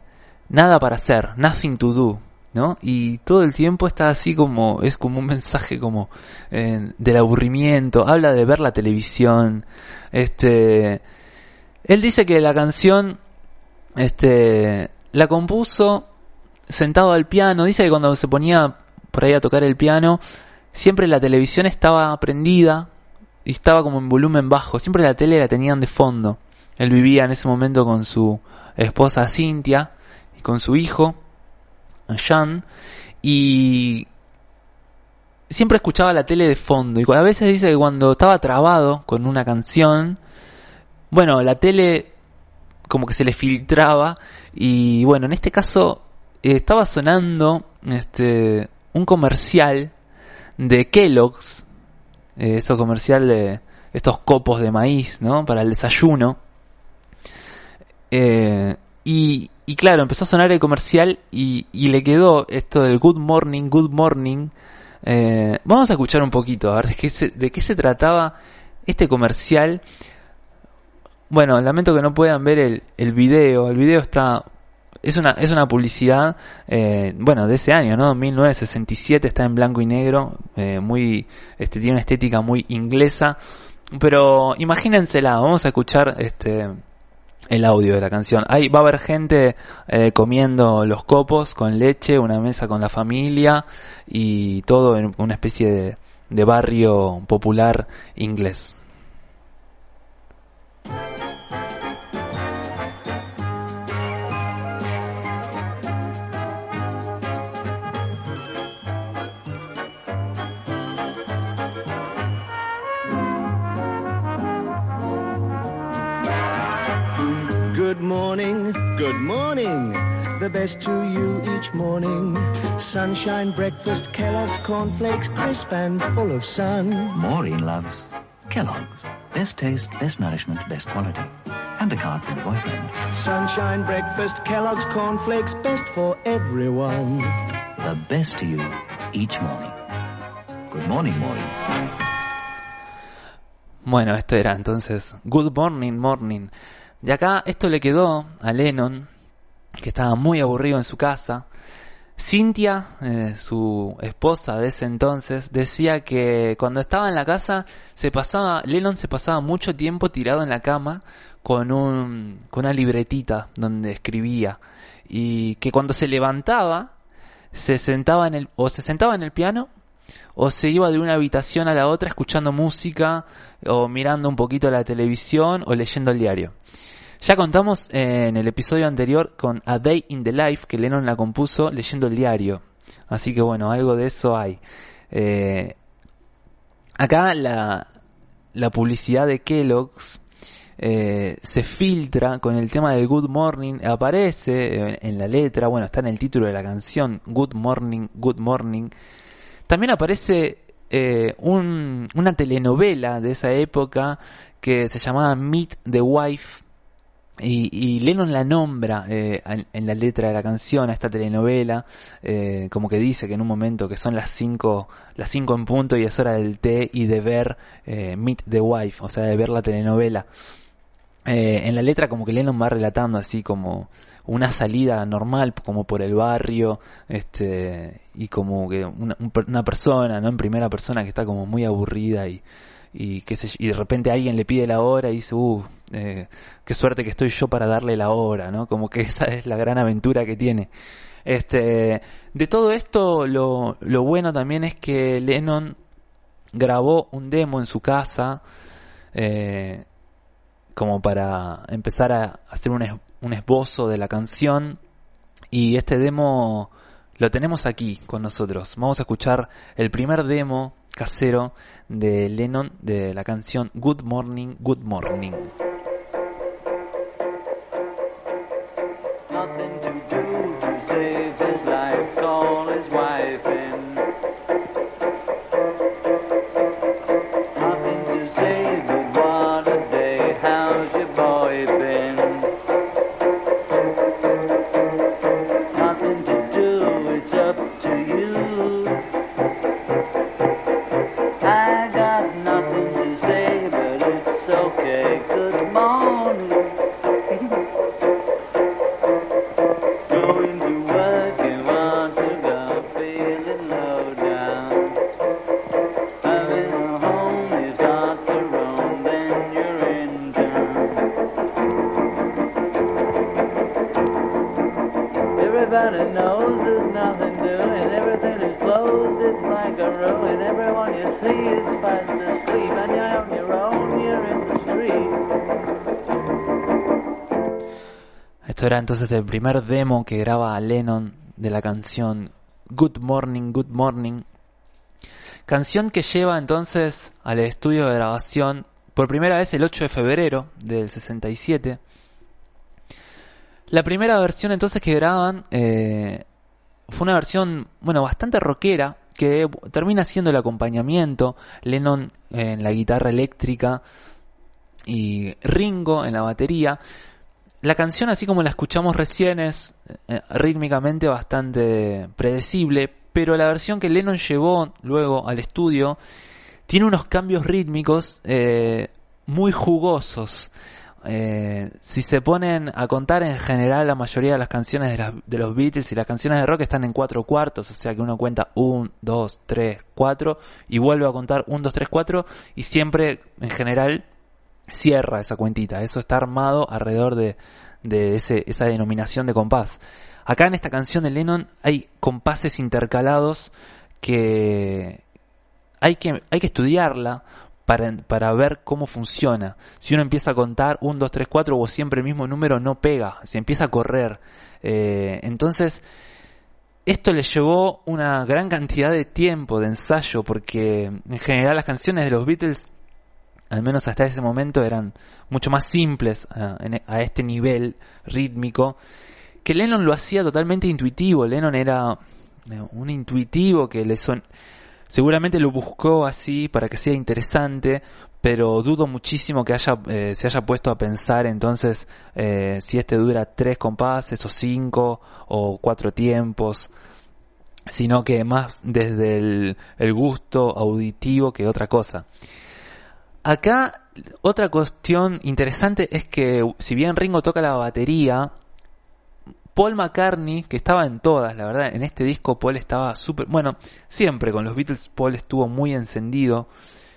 Speaker 2: nada para hacer, nothing to do, ¿no? Y todo el tiempo está así como, es como un mensaje como eh, del aburrimiento, habla de ver la televisión, este, él dice que la canción, este, la compuso sentado al piano. Dice que cuando se ponía por ahí a tocar el piano, siempre la televisión estaba prendida y estaba como en volumen bajo. Siempre la tele la tenían de fondo. Él vivía en ese momento con su esposa Cynthia y con su hijo, Sean, y siempre escuchaba la tele de fondo. Y a veces dice que cuando estaba trabado con una canción, bueno, la tele como que se le filtraba y bueno, en este caso eh, estaba sonando este un comercial de Kellogg's, eh, comercial de estos copos de maíz, ¿no? Para el desayuno. Eh, y, y, claro, empezó a sonar el comercial y, y, le quedó esto del Good Morning, Good Morning. Eh, vamos a escuchar un poquito, a ver de qué se, de qué se trataba este comercial. Bueno, lamento que no puedan ver el, el video. El video está es una, es una publicidad, eh, bueno, de ese año, ¿no? 1967, está en blanco y negro, eh, muy, este, tiene una estética muy inglesa, pero imagínensela, vamos a escuchar, este, el audio de la canción. Ahí va a haber gente eh, comiendo los copos con leche, una mesa con la familia y todo en una especie de, de barrio popular inglés.
Speaker 4: Good morning, good morning. The best to you each morning. Sunshine breakfast, Kellogg's cornflakes, crisp and full of sun.
Speaker 5: Maureen loves Kellogg's. Best taste, best nourishment, best quality. And a card from a boyfriend.
Speaker 4: Sunshine breakfast, Kellogg's cornflakes, best for everyone.
Speaker 5: The best to you each morning. Good morning, Maureen.
Speaker 2: Bueno, esto era entonces Good Morning Morning. De acá esto le quedó a Lennon, que estaba muy aburrido en su casa. Cynthia, eh, su esposa de ese entonces, decía que cuando estaba en la casa se pasaba, Lennon se pasaba mucho tiempo tirado en la cama con un, con una libretita donde escribía y que cuando se levantaba se sentaba en el o se sentaba en el piano o se iba de una habitación a la otra escuchando música o mirando un poquito la televisión o leyendo el diario. Ya contamos en el episodio anterior con A Day in the Life que Lennon la compuso leyendo el diario. Así que bueno, algo de eso hay. Eh, acá la, la publicidad de Kellogg's eh, se filtra con el tema del Good Morning, aparece en, en la letra, bueno, está en el título de la canción, Good Morning, Good Morning. También aparece eh, un- una telenovela de esa época que se llamaba Meet the Wife. Y, Lennon la nombra eh, en, la letra de la canción a esta telenovela, eh, como que dice que en un momento que son las 5 las cinco en punto y es hora del té y de ver eh, Meet the Wife, o sea, de ver la telenovela. En la letra como que Lennon va relatando así como una salida normal como por el barrio este y como que una, un per- una persona no en primera persona que está como muy aburrida y y qué y de repente alguien le pide la hora y dice uh eh, qué suerte que estoy yo para darle la hora no como que esa es la gran aventura que tiene. Este de todo esto lo, lo bueno también es que Lennon grabó un demo en su casa eh, como para empezar a hacer un, un esbozo de la canción y este demo lo tenemos aquí con nosotros. Vamos a escuchar el primer demo casero de Lennon de la canción Good Morning, Good Morning. Esto era entonces el primer demo que graba Lennon de la canción Good Morning, Good Morning. Canción que lleva entonces al estudio de grabación por primera vez el 8 de febrero del 67. La primera versión entonces que graban eh, fue una versión, bueno, bastante rockera, que termina siendo el acompañamiento, Lennon en la guitarra eléctrica y Ringo en la batería. La canción, así como la escuchamos recién, es eh, rítmicamente bastante predecible, pero la versión que Lennon llevó luego al estudio tiene unos cambios rítmicos eh, muy jugosos. Eh, si se ponen a contar en general la mayoría de las canciones de, de los Beatles y las canciones de rock están en cuatro cuartos, o sea que uno cuenta un, dos, tres, cuatro y vuelve a contar un, dos, tres, cuatro y siempre en general cierra esa cuentita. Eso está armado alrededor de, esa denominación de compás. Acá en esta canción de Lennon hay compases intercalados que hay que, estudiarla para, para ver cómo funciona. Si uno empieza a contar 1, 2, 3, 4 o siempre el mismo número no pega, se empieza a correr. Eh, entonces, esto le llevó una gran cantidad de tiempo de ensayo porque en general las canciones de los Beatles, al menos hasta ese momento, eran mucho más simples a, en- a este nivel rítmico, que Lennon lo hacía totalmente intuitivo. Lennon era eh, un intuitivo que le son... Seguramente lo buscó así para que sea interesante, pero dudo muchísimo que haya, eh, se haya puesto a pensar entonces eh, si este dura tres compases o cinco o cuatro tiempos, sino que más desde el gusto auditivo que otra cosa. Acá otra cuestión interesante es que si bien Ringo toca la batería, Paul McCartney, que estaba en todas, la verdad, en este disco Paul estaba súper, bueno, siempre con los Beatles Paul estuvo muy encendido,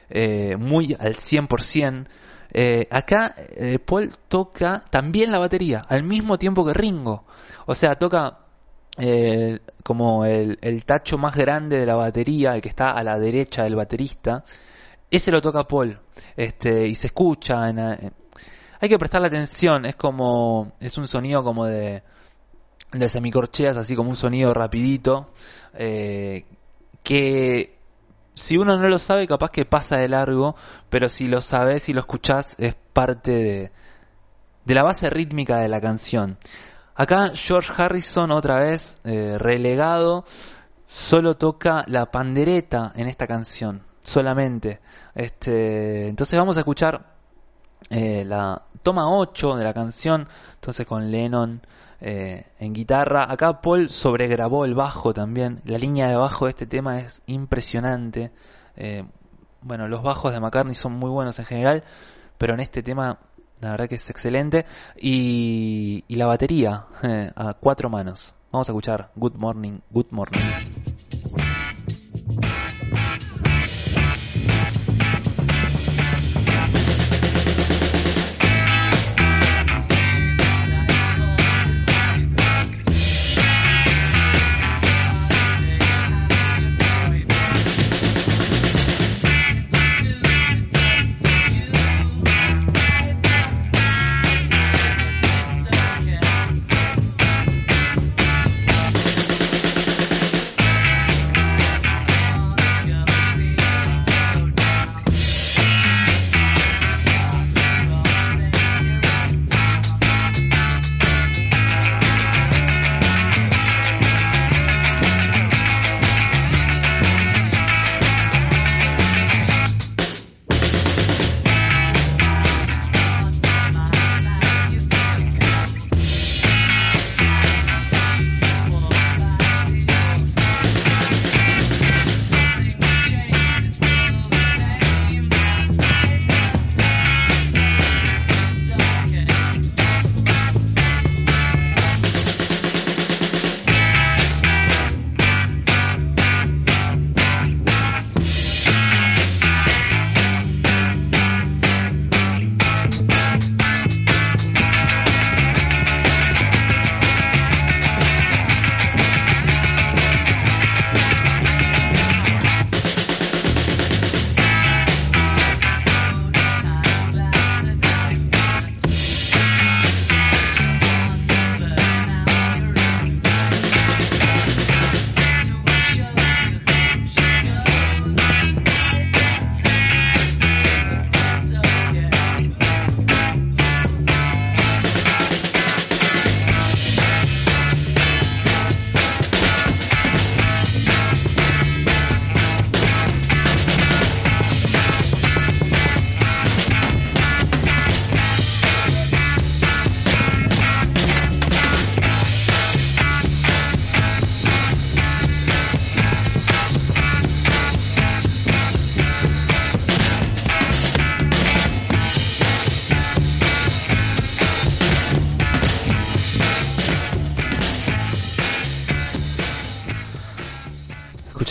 Speaker 2: eh, muy al 100%. Eh, acá eh, Paul toca también la batería, al mismo tiempo que Ringo. O sea, toca eh, como el, el tacho más grande de la batería, el que está a la derecha del baterista. Ese lo toca Paul. Este, y se escucha. en- hay que prestarle atención, es como, es un sonido como de, de semicorcheas, así como un sonido rapidito, eh, que si uno no lo sabe, capaz que pasa de largo, pero si lo sabes y lo escuchás, es parte de, de la base rítmica de la canción. Acá George Harrison, otra vez, eh, relegado, solo toca la pandereta en esta canción, solamente. Este, entonces vamos a escuchar eh, la toma 8 de la canción, entonces con Lennon eh, en guitarra. Acá Paul sobregrabó el bajo también. La línea de bajo de este tema es impresionante. Eh, bueno, los bajos de McCartney son muy buenos en general, pero en este tema la verdad que es excelente. Y, y la batería a cuatro manos. Vamos a escuchar Good Morning, Good Morning.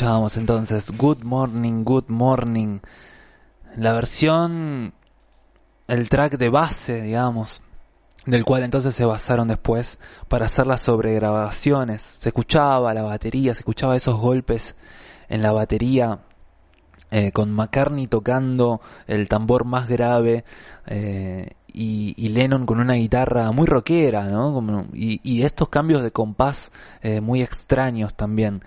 Speaker 2: Entonces Good Morning, Good Morning. La versión el track de base, digamos, del cual entonces se basaron después para hacer las sobregrabaciones. Se escuchaba la batería, se escuchaba esos golpes en la batería eh, con McCartney tocando el tambor más grave eh, y, Lennon con una guitarra muy rockera, ¿no? Y estos cambios de compás eh, muy extraños también.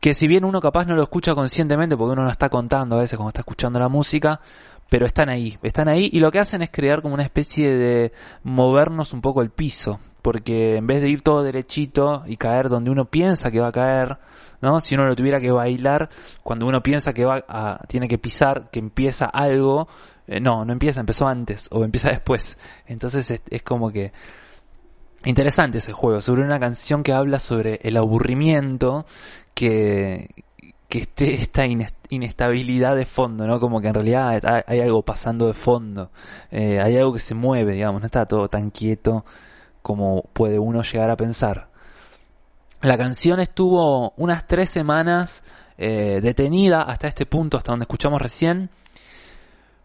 Speaker 2: Que si bien uno capaz no lo escucha conscientemente porque uno no está contando a veces cuando está escuchando la música, pero están ahí, están ahí y lo que hacen es crear como una especie de movernos un poco el piso, porque en vez de ir todo derechito y caer donde uno piensa que va a caer, ¿no? Si uno lo tuviera que bailar, cuando uno piensa que va a, tiene que pisar, que empieza algo, eh, no, no empieza, empezó antes o empieza después. Entonces es, es como que interesante ese juego, sobre una canción que habla sobre el aburrimiento que, que esté esta ines- inestabilidad de fondo, ¿no? Como que en realidad hay, hay algo pasando de fondo, eh, hay algo que se mueve, digamos, no está todo tan quieto como puede uno llegar a pensar. La canción estuvo unas tres semanas eh, detenida hasta este punto, hasta donde escuchamos recién.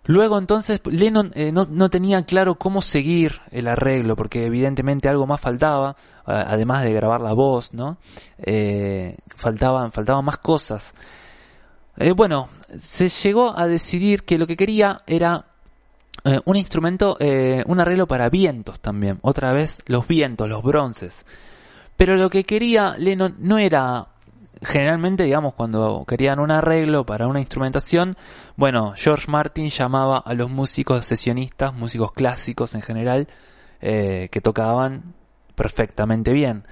Speaker 2: Luego entonces Lennon eh, no, no tenía claro cómo seguir el arreglo, porque evidentemente algo más faltaba, eh, además de grabar la voz, ¿no? Eh, faltaban, faltaban más cosas. Bueno, se llegó a decidir que lo que quería era un instrumento, un arreglo para vientos también. Otra vez los vientos, los bronces. Pero lo que quería Lennon no era generalmente, digamos, cuando querían un arreglo para una instrumentación, bueno, George Martin llamaba a los músicos sesionistas, músicos clásicos en general, eh, que tocaban perfectamente bien.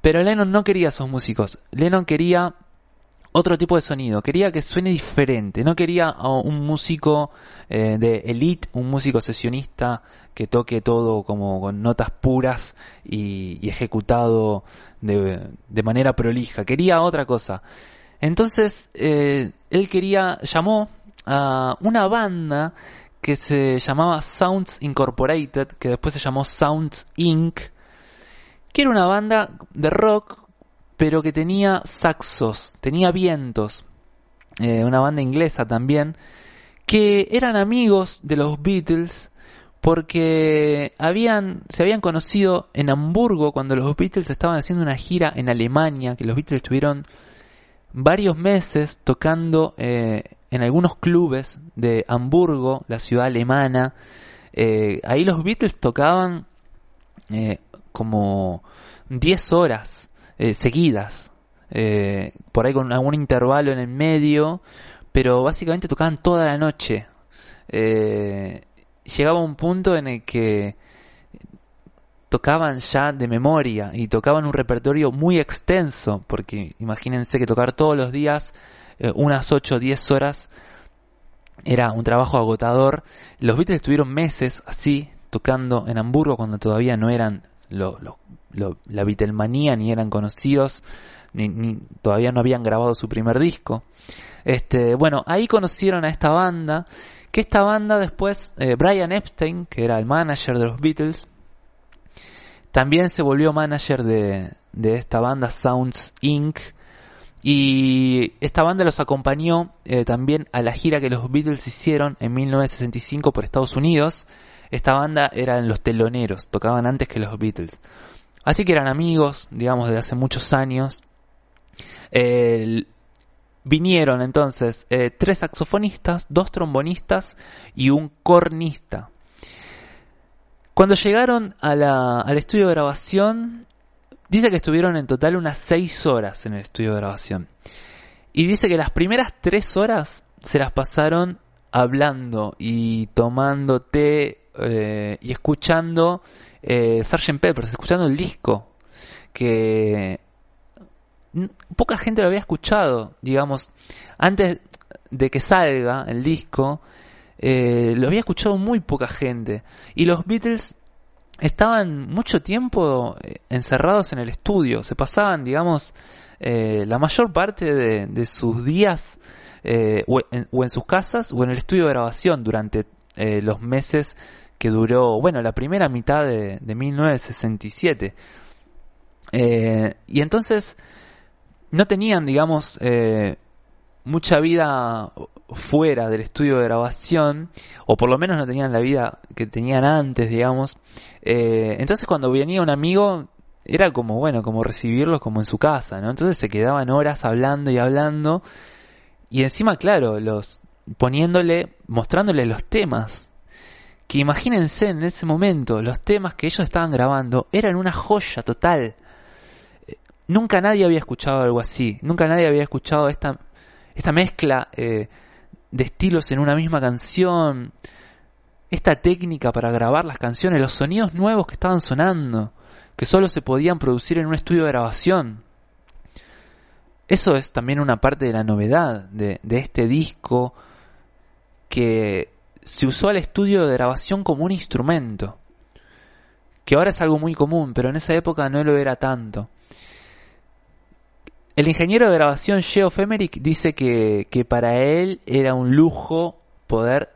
Speaker 2: Pero Lennon no quería esos músicos. Lennon quería otro tipo de sonido. Quería que suene diferente. No quería un músico eh, de elite, un músico sesionista que toque todo como con notas puras y, y ejecutado de, de manera prolija. Quería otra cosa. Entonces, eh, él quería, llamó a una banda que se llamaba Sounds Incorporated, que después se llamó Sounds Inc., que era una banda de rock pero que tenía saxos, tenía vientos, eh, una banda inglesa también, que eran amigos de los Beatles porque habían, se habían conocido en Hamburgo cuando los Beatles estaban haciendo una gira en Alemania, que los Beatles estuvieron varios meses tocando eh, en algunos clubes de Hamburgo, la ciudad alemana. Eh, ahí los Beatles tocaban eh, como 10 horas eh, seguidas, eh, por ahí con algún intervalo en el medio, pero básicamente tocaban toda la noche. Eh, llegaba un punto en el que tocaban ya de memoria y tocaban un repertorio muy extenso, porque imagínense que tocar todos los días eh, unas 8 o 10 horas era un trabajo agotador. Los Beatles estuvieron meses así, tocando en Hamburgo cuando todavía no eran lo, lo- la Beatlemanía ni eran conocidos, ni, ni- todavía no habían grabado su primer disco. Este, bueno, ahí conocieron a esta banda, que esta banda después, eh, Brian Epstein, que era el manager de los Beatles, también se volvió manager de, de esta banda Sounds Inc. Y esta banda los acompañó eh, también a la gira que los Beatles hicieron en 1965 por Estados Unidos. Esta banda eran los teloneros, tocaban antes que los Beatles. Así que eran amigos, digamos, de hace muchos años. Vinieron entonces eh, tres saxofonistas, dos trombonistas y un cornista. Cuando llegaron al estudio de grabación, dice que estuvieron en total unas seis horas en el estudio de grabación. Y dice que las primeras tres horas se las pasaron hablando y tomando té eh, y escuchando eh, Sgt. Peppers, escuchando el disco. Que poca gente lo había escuchado, digamos, antes de que salga el disco, eh, lo había escuchado muy poca gente. Y los Beatles estaban mucho tiempo eh, encerrados en el estudio, se pasaban, digamos, la mayor parte de, sus días o, en, sus casas o en el estudio de grabación durante los meses que duró, bueno, la primera mitad de, de 1967. Eh, y entonces no tenían, digamos, eh, mucha vida fuera del estudio de grabación, o por lo menos no tenían la vida que tenían antes, digamos. Eh, entonces cuando venía un amigo, era como, bueno, como recibirlos como en su casa, ¿no? Entonces se quedaban horas hablando y hablando, y encima, claro, los poniéndole, mostrándoles los temas. Que imagínense en ese momento, los temas que ellos estaban grabando eran una joya total. Eh, Nunca nadie había escuchado algo así, nunca nadie había escuchado esta, esta mezcla eh, de estilos en una misma canción, esta técnica para grabar las canciones, los sonidos nuevos que estaban sonando, que solo se podían producir en un estudio de grabación. Eso es también una parte de la novedad de, de este disco que se usó al estudio de grabación como un instrumento. Que ahora es algo muy común, pero en esa época no lo era tanto. El ingeniero de grabación Geoff Emerick dice que, que para él era un lujo poder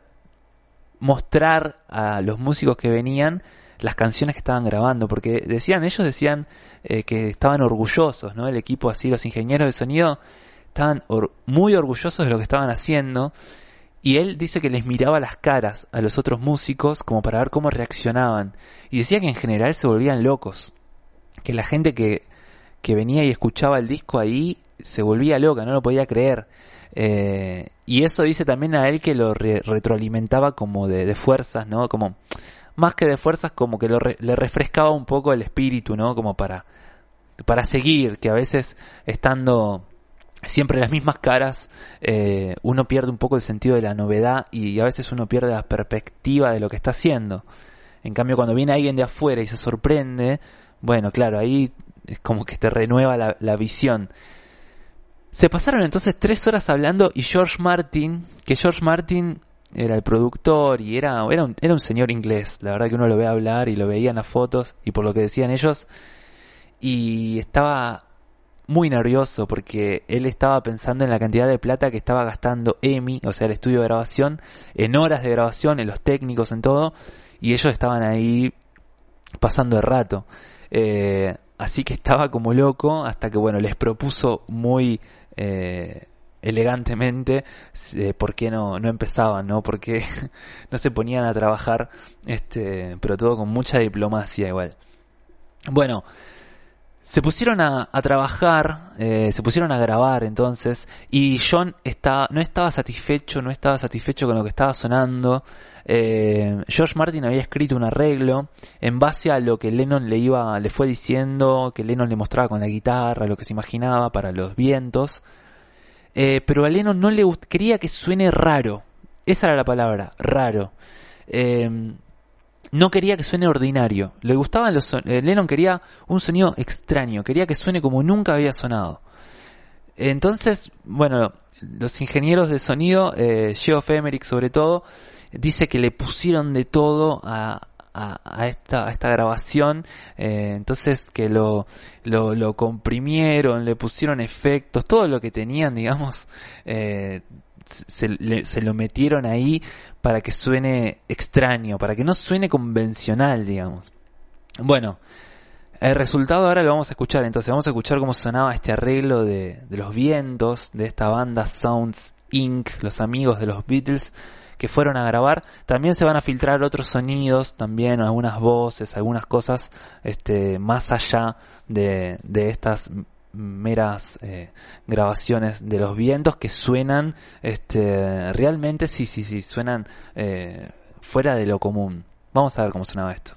Speaker 2: mostrar a los músicos que venían las canciones que estaban grabando, porque decían, ellos decían eh, que estaban orgullosos, ¿no? El equipo así, los ingenieros de sonido, estaban muy orgullosos de lo que estaban haciendo, y él dice que les miraba las caras a los otros músicos como para ver cómo reaccionaban, y decía que en general se volvían locos, que la gente que, que venía y escuchaba el disco ahí se volvía loca, no lo podía creer. Eh, y eso dice también a él que lo re- retroalimentaba como de, de fuerzas, ¿no? Como, más que de fuerzas, como que lo re- le refrescaba un poco el espíritu, ¿no? Como para, para seguir, que a veces estando siempre las mismas caras, eh, uno pierde un poco el sentido de la novedad y a veces uno pierde la perspectiva de lo que está haciendo. En cambio, cuando viene alguien de afuera y se sorprende, bueno, claro, ahí es como que te renueva la, visión. Se pasaron entonces tres horas hablando y George Martin, que George Martin era el productor y era, era un señor inglés, la verdad que uno lo ve hablar y lo veía en las fotos y por lo que decían ellos, y estaba muy nervioso porque él estaba pensando en la cantidad de plata que estaba gastando EMI, o sea, el estudio de grabación, en horas de grabación, en los técnicos, en todo, y ellos estaban ahí pasando el rato. Eh, así que estaba como loco hasta que, bueno, les propuso muy eh, elegantemente eh, por qué no, no empezaban, ¿no? Porque no se ponían a trabajar, este, pero todo con mucha diplomacia igual. Bueno, se pusieron a, trabajar, eh, se pusieron a grabar entonces, y John no estaba satisfecho, no estaba satisfecho con lo que estaba sonando. Eh, George Martin había escrito un arreglo en base a lo que Lennon le iba, le fue diciendo, que Lennon le mostraba con la guitarra, lo que se imaginaba para los vientos. Eh, pero a Lennon no le quería que suene raro. Esa era la palabra, raro. No quería que suene ordinario. Le gustaban los son- eh, Lennon quería un sonido extraño, quería que suene como nunca había sonado. Entonces, bueno, los ingenieros de sonido, eh, Geoff Emerick sobre todo, dice que le pusieron de todo a, a, esta, a esta grabación, eh, entonces que lo, lo, lo comprimieron, le pusieron efectos, todo lo que tenían, digamos, eh, se, lo metieron ahí para que suene extraño, para que no suene convencional, digamos. Bueno, el resultado ahora lo vamos a escuchar, entonces vamos a escuchar cómo sonaba este arreglo de, de los vientos de esta banda Sounds Inc., los amigos de los Beatles que fueron a grabar. También se van a filtrar otros sonidos, también algunas voces, algunas cosas este, más allá de, de estas meras eh, grabaciones de los vientos que suenan este, realmente, sí, sí, sí, suenan eh, fuera de lo común. Vamos a ver cómo sonaba esto.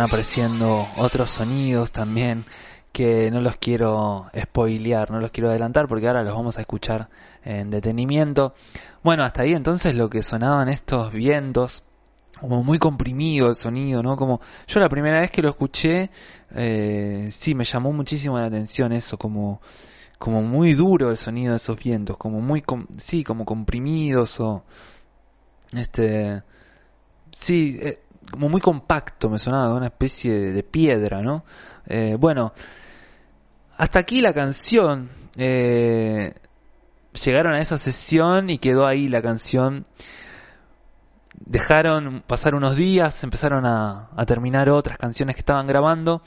Speaker 2: Apareciendo otros sonidos también que no los quiero spoilear, no los quiero adelantar porque ahora los vamos a escuchar en detenimiento. Bueno, hasta ahí entonces lo que sonaban estos vientos, como muy comprimido el sonido, ¿no? Como yo la primera vez que lo escuché, eh, sí, me llamó muchísimo la atención eso, como, como muy duro el sonido de esos vientos, como muy, com- sí, como comprimidos o, este, sí, eh, como muy compacto, me sonaba una especie de, piedra, ¿no? Eh, bueno, hasta aquí la canción. Eh, llegaron a esa sesión y quedó ahí la canción. Dejaron pasar unos días, empezaron a, terminar otras canciones que estaban grabando.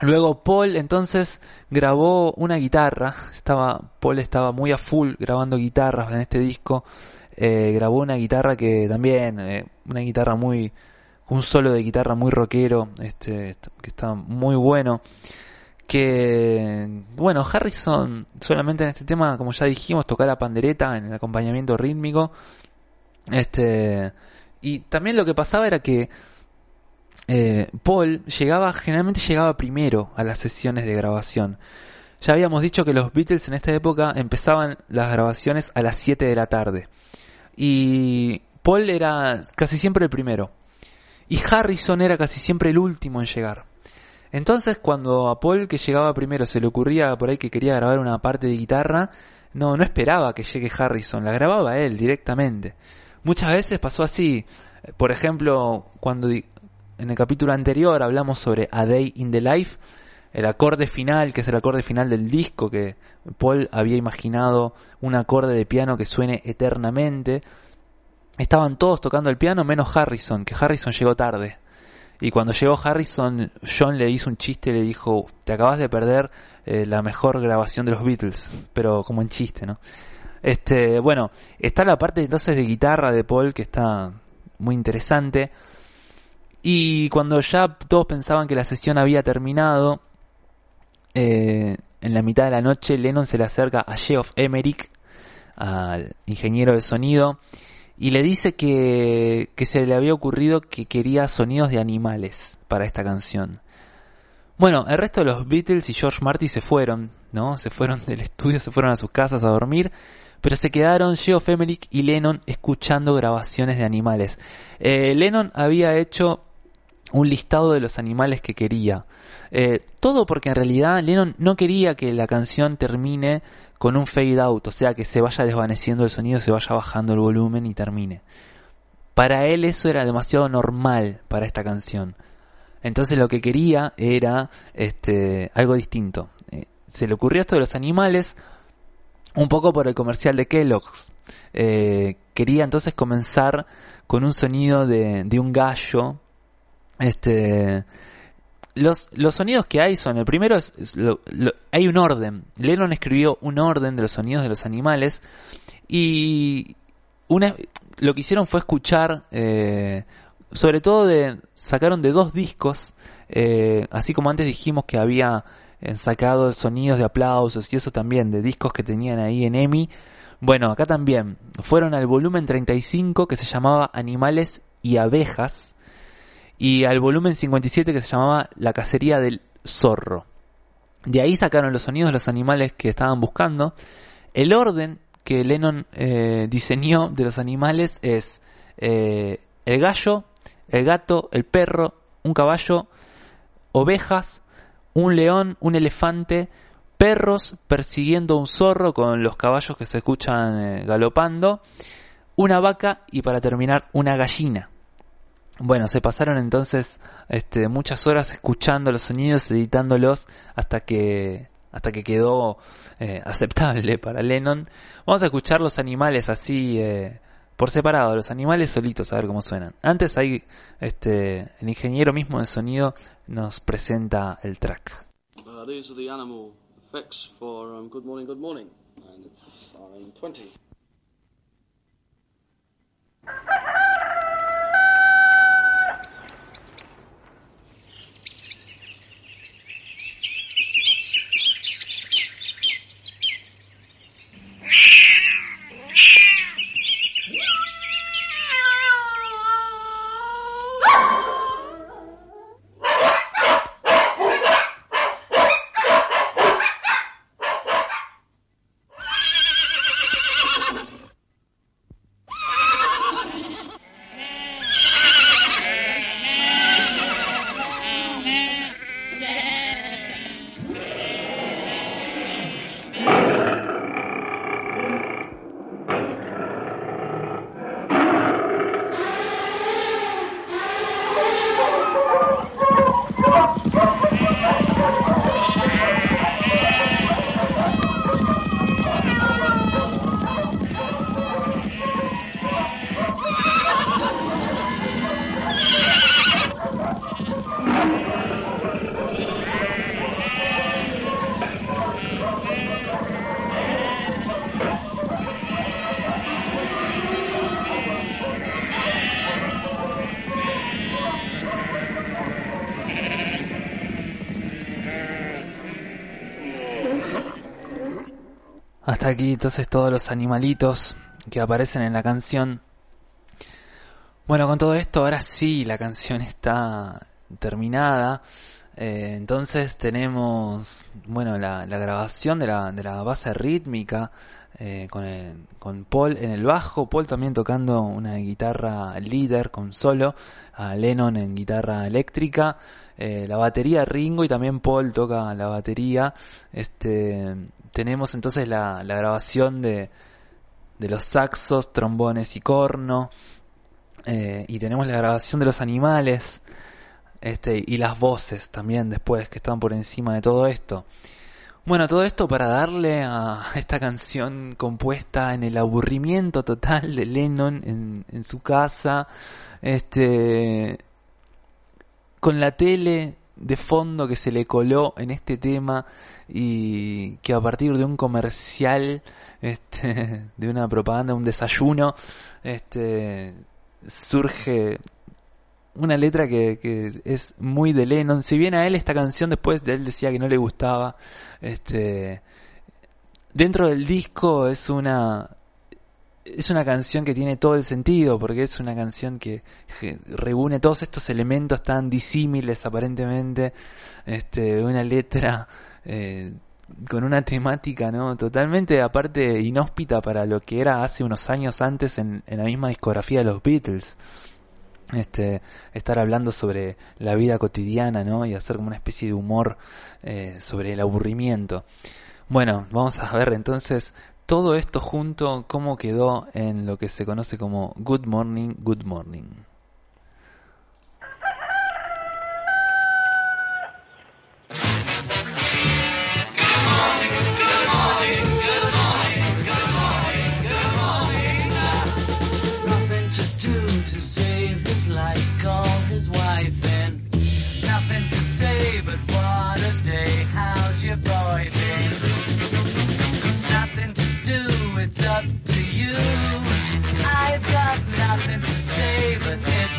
Speaker 2: Luego Paul entonces grabó una guitarra. Estaba, Paul estaba muy a full grabando guitarras en este disco. Eh, grabó una guitarra que también, una guitarra muy, un solo de guitarra muy rockero, este, que está muy bueno. Que, bueno, Harrison solamente en este tema, como ya dijimos, toca la pandereta en el acompañamiento rítmico. Este, y también lo que pasaba era que eh, Paul llegaba, generalmente llegaba primero a las sesiones de grabación. Ya habíamos dicho que los Beatles en esta época empezaban las grabaciones a las 7 de la tarde. Y Paul era casi siempre el primero. Y Harrison era casi siempre el último en llegar. Entonces cuando a Paul que llegaba primero se le ocurría por ahí que quería grabar una parte de guitarra, no, no esperaba que llegue Harrison, la grababa él directamente. Muchas veces pasó así. Por ejemplo, cuando en el capítulo anterior hablamos sobre A Day in the Life, el acorde final, que es el acorde final del disco, que Paul había imaginado un acorde de piano que suene eternamente. Estaban todos tocando el piano menos Harrison, que Harrison llegó tarde. Y cuando llegó Harrison, John le hizo un chiste y le dijo, te acabas de perder eh, la mejor grabación de los Beatles, pero como en chiste, ¿no? Este, bueno, está la parte entonces de guitarra de Paul que está muy interesante. Y cuando ya todos pensaban que la sesión había terminado, eh, en la mitad de la noche Lennon se le acerca a Geoff Emerick, al ingeniero de sonido, y le dice que, que se le había ocurrido que quería sonidos de animales para esta canción. Bueno, el resto de los Beatles y George Martin se fueron, ¿no? Se fueron del estudio, se fueron a sus casas a dormir, pero se quedaron Geoff Emerick y Lennon escuchando grabaciones de animales. Eh, Lennon había hecho un listado de los animales que quería. Eh, todo porque en realidad Lennon no quería que la canción termine con un fade out, o sea, que se vaya desvaneciendo el sonido, se vaya bajando el volumen y termine. Para él eso era demasiado normal para esta canción. Entonces lo que quería era este algo distinto. Eh, se le ocurrió esto de los animales un poco por el comercial de Kellogg's. Eh, quería entonces comenzar con un sonido de, de un gallo. Este, los, los sonidos que hay son, el primero es, lo- lo- hay un orden. Lennon escribió un orden de los sonidos de los animales y una, lo que hicieron fue escuchar, eh, sobre todo de, sacaron de dos discos, eh, así como antes dijimos que había eh, sacado sonidos de aplausos y eso también, de discos que tenían ahí en EMI. Bueno, acá también fueron al volumen 35 que se llamaba Animales y Abejas y al volumen 57 que se llamaba La cacería del zorro. De ahí sacaron los sonidos de los animales que estaban buscando. El orden que Lennon eh, diseñó de los animales es eh, el gallo, el gato, el perro, un caballo, ovejas, un león, un elefante, perros persiguiendo un zorro con los caballos que se escuchan eh, galopando, una vaca y para terminar una gallina. Bueno, se pasaron entonces este, muchas horas escuchando los sonidos, editándolos hasta que hasta que quedó eh, aceptable para Lennon. Vamos a escuchar los animales así eh, por separado, los animales solitos, a ver cómo suenan. Antes hay este el ingeniero mismo de sonido nos presenta el track.
Speaker 6: Uh, um, Good Morning, Good Morning. And it's line 20.
Speaker 2: Aquí entonces todos los animalitos que aparecen en la canción. Bueno, con todo esto, ahora sí, la canción está terminada. Eh, entonces tenemos, bueno, la, grabación de la, de la base rítmica eh, con, con Paul en el bajo, Paul también tocando una guitarra líder con solo, a Lennon en guitarra eléctrica, eh, la batería Ringo y también Paul toca la batería. Este, tenemos entonces la, la grabación de, de los saxos, trombones y corno. eh, y tenemos la grabación de los animales este, y las voces también después que están por encima de todo esto. Bueno, todo esto para darle a esta canción compuesta en el aburrimiento total de Lennon en, en su casa, este, con la tele de fondo que se le coló en este tema y que a partir de un comercial, este, de una propaganda, un desayuno, este, surge una letra que, es muy de Lennon. Si bien a él esta canción después de él decía que no le gustaba, este, dentro del disco es una es una canción que tiene todo el sentido porque es una canción que, reúne todos estos elementos tan disímiles aparentemente, este, una letra eh, con una temática no totalmente aparte inhóspita para lo que era hace unos años antes en, en la misma discografía de los Beatles este, estar hablando sobre la vida cotidiana, ¿no? Y hacer como una especie de humor eh, sobre el aburrimiento. Bueno, vamos a ver entonces todo esto junto, cómo quedó en lo que se conoce como Good Morning, Good Morning.
Speaker 3: Say, but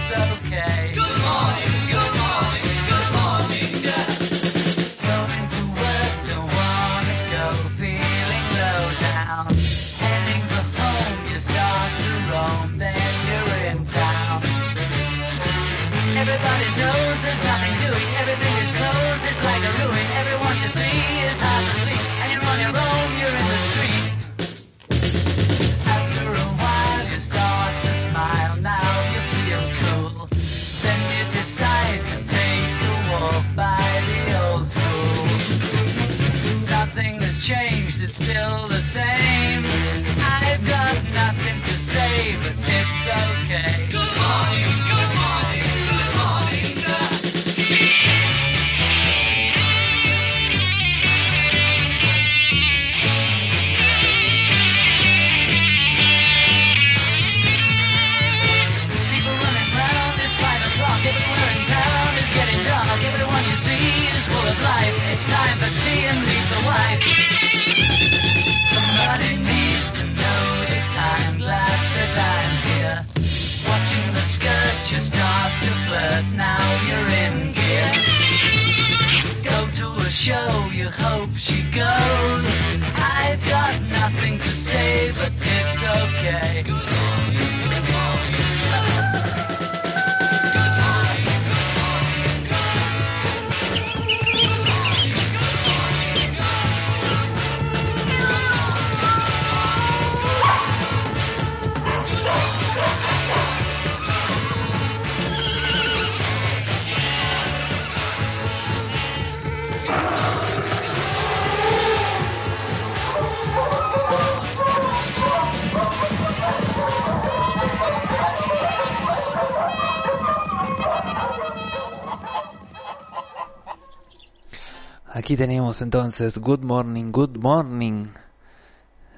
Speaker 2: tenemos entonces Good Morning, Good Morning,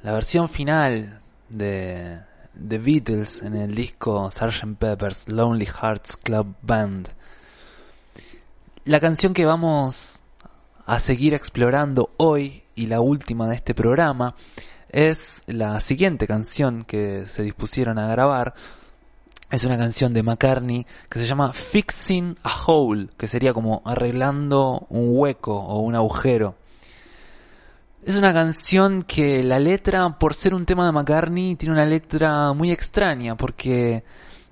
Speaker 2: la versión final de The Beatles en el disco Sgt. Pepper's Lonely Hearts Club Band. La canción que vamos a seguir explorando hoy y la última de este programa es la siguiente canción que se dispusieron a grabar. Es una canción de McCartney que se llama Fixing a Hole, que sería como arreglando un hueco o un agujero. Es una canción que la letra, por ser un tema de McCartney, tiene una letra muy extraña, porque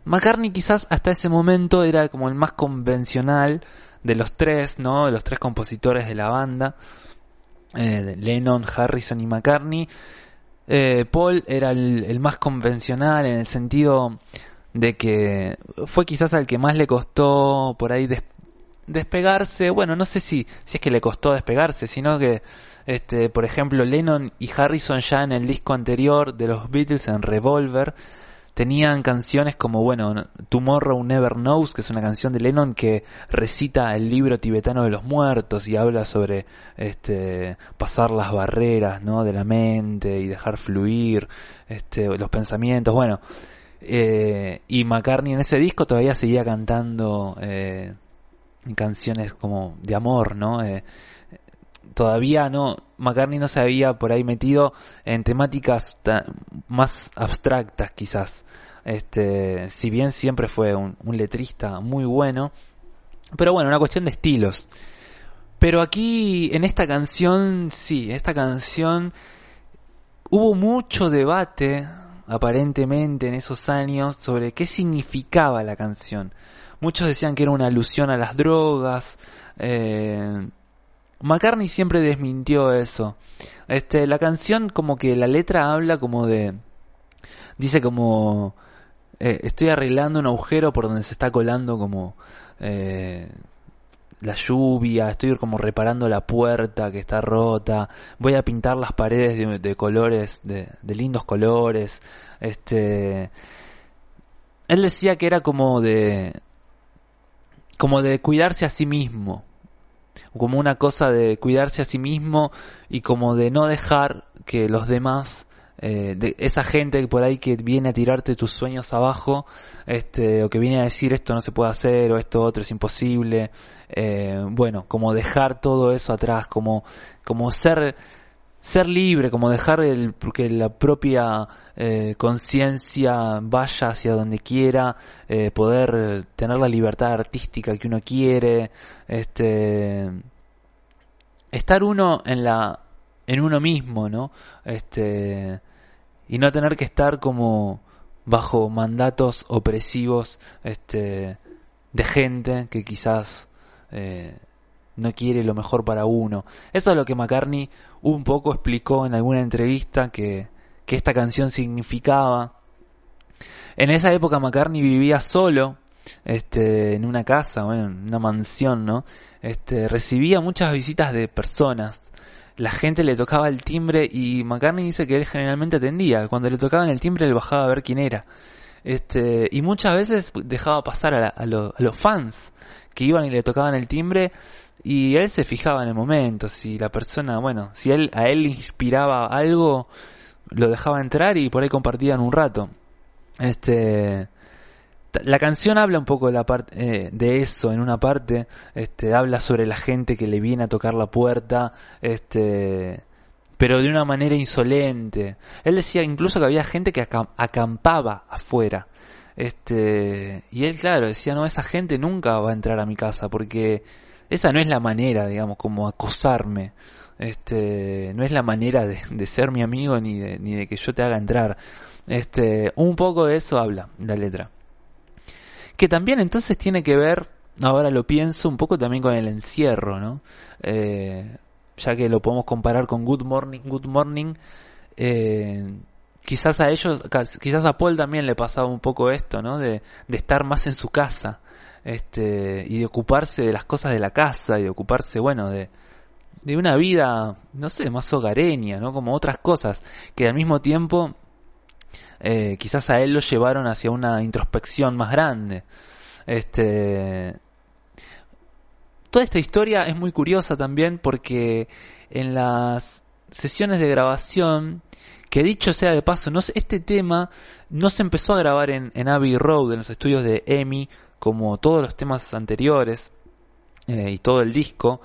Speaker 2: McCartney quizás hasta ese momento era como el más convencional de los tres, ¿no? De los tres compositores de la banda, eh, Lennon, Harrison y McCartney. Eh, Paul era el, el más convencional en el sentido de que fue quizás al que más le costó por ahí des- despegarse. Bueno, no sé si, si es que le costó despegarse, sino que, este, por ejemplo, Lennon y Harrison ya en el disco anterior de los Beatles, en Revolver, tenían canciones como, bueno, Tomorrow Never Knows, que es una canción de Lennon que recita el libro tibetano de los muertos y habla sobre este pasar las barreras, ¿no? de la mente y dejar fluir este los pensamientos, bueno, eh, y McCartney en ese disco todavía seguía cantando eh, canciones como de amor, ¿no? Eh, todavía no, McCartney no se había por ahí metido en temáticas más abstractas quizás. Este, si bien siempre fue un, un letrista muy bueno, pero bueno, una cuestión de estilos. Pero aquí, en esta canción, sí, esta canción hubo mucho debate, aparentemente, en esos años, sobre qué significaba la canción. Muchos decían que era una alusión a las drogas. Eh, McCartney siempre desmintió eso. Este, la canción como que la letra habla como de, dice como, eh, estoy arreglando un agujero por donde se está colando como eh, la lluvia, estoy como reparando la puerta que está rota, voy a pintar las paredes de, colores, de, de lindos colores. Este, él decía que era como de, como de cuidarse a sí mismo, como una cosa de cuidarse a sí mismo y como de no dejar que los demás eh, de esa gente por ahí que viene a tirarte tus sueños abajo este o que viene a decir esto no se puede hacer o esto otro es imposible eh, bueno como dejar todo eso atrás como como ser ser libre como dejar el que la propia eh, conciencia vaya hacia donde quiera poder tener la libertad artística que uno quiere este estar uno en la en uno mismo no este y no tener que estar como bajo mandatos opresivos este de gente que quizás eh, no quiere lo mejor para uno. Eso es lo que McCartney un poco explicó en alguna entrevista que que esta canción significaba. En esa época McCartney vivía solo este en una casa bueno en una mansión no este recibía muchas visitas de personas la gente le tocaba el timbre y McCartney dice que él generalmente atendía. Cuando le tocaban el timbre él bajaba a ver quién era. Este y muchas veces dejaba pasar a, la- a a los fans que iban y le tocaban el timbre y él se fijaba en el momento. Si la persona bueno si él a él inspiraba algo lo dejaba entrar y por ahí compartían un rato. Este la canción habla un poco de la eh, de eso en una parte este habla sobre la gente que le viene a tocar la puerta este pero de una manera insolente. Él decía incluso que había gente que acam- acampaba afuera este y él claro decía no esa gente nunca va a entrar a mi casa porque esa no es la manera digamos como acosarme este no es la manera de, de ser mi amigo ni de, ni de que yo te haga entrar este un poco de eso habla la letra que también entonces tiene que ver, ahora lo pienso, un poco también con el encierro, ¿no? Eh, ya que lo podemos comparar con Good Morning, Good Morning, eh, quizás a ellos, quizás a Paul también le pasaba un poco esto, ¿no? De, de estar más en su casa, este, y de ocuparse de las cosas de la casa, y de ocuparse, bueno, de, de una vida, no sé, más hogareña, ¿no? Como otras cosas, que al mismo tiempo eh, quizás a él lo llevaron hacia una introspección más grande. Este, toda esta historia es muy curiosa también porque en las sesiones de grabación, que dicho sea de paso, no este tema no se empezó a grabar en, en Abbey Road, en los estudios de EMI, como todos los temas anteriores eh, y todo el disco,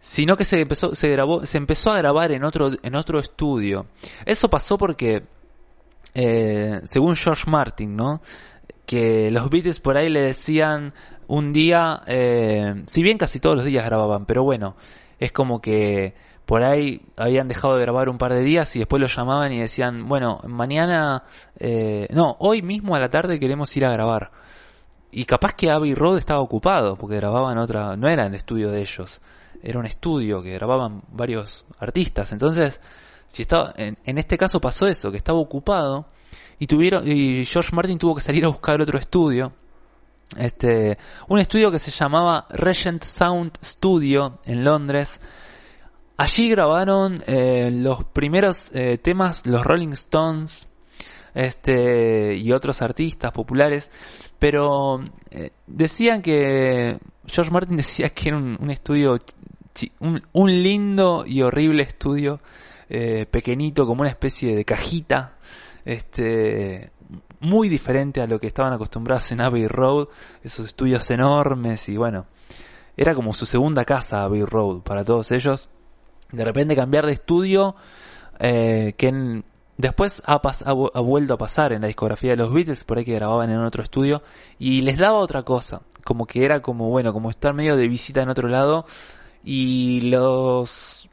Speaker 2: sino que se empezó, se grabó, se empezó a grabar en otro, en otro estudio. Eso pasó porque eh, según George Martin, ¿no? Que los Beatles por ahí le decían un día, eh, si bien casi todos los días grababan, pero bueno, es como que por ahí habían dejado de grabar un par de días y después lo llamaban y decían, bueno, mañana, eh, no, hoy mismo a la tarde queremos ir a grabar. Y capaz que Abbey Road estaba ocupado porque grababan otra, no era el estudio de ellos, era un estudio que grababan varios artistas. Entonces, si estaba, en, en este caso pasó eso, que estaba ocupado y tuvieron, y George Martin tuvo que salir a buscar otro estudio. Este, un estudio que se llamaba Regent Sound Studio en Londres. Allí grabaron eh, los primeros eh, temas, los Rolling Stones, este, y otros artistas populares, pero eh, decían que George Martin decía que era un, un estudio, un, un lindo y horrible estudio, eh, pequeñito, como una especie de cajita, este, muy diferente a lo que estaban acostumbrados en Abbey Road, esos estudios enormes y bueno, era como su segunda casa Abbey Road para todos ellos. De repente cambiar de estudio, eh, que después ha, pas- ha ha vuelto a pasar en la discografía de los Beatles, por ahí que grababan en otro estudio, y les daba otra cosa, como que era como, bueno, como estar medio de visita en otro lado, y los,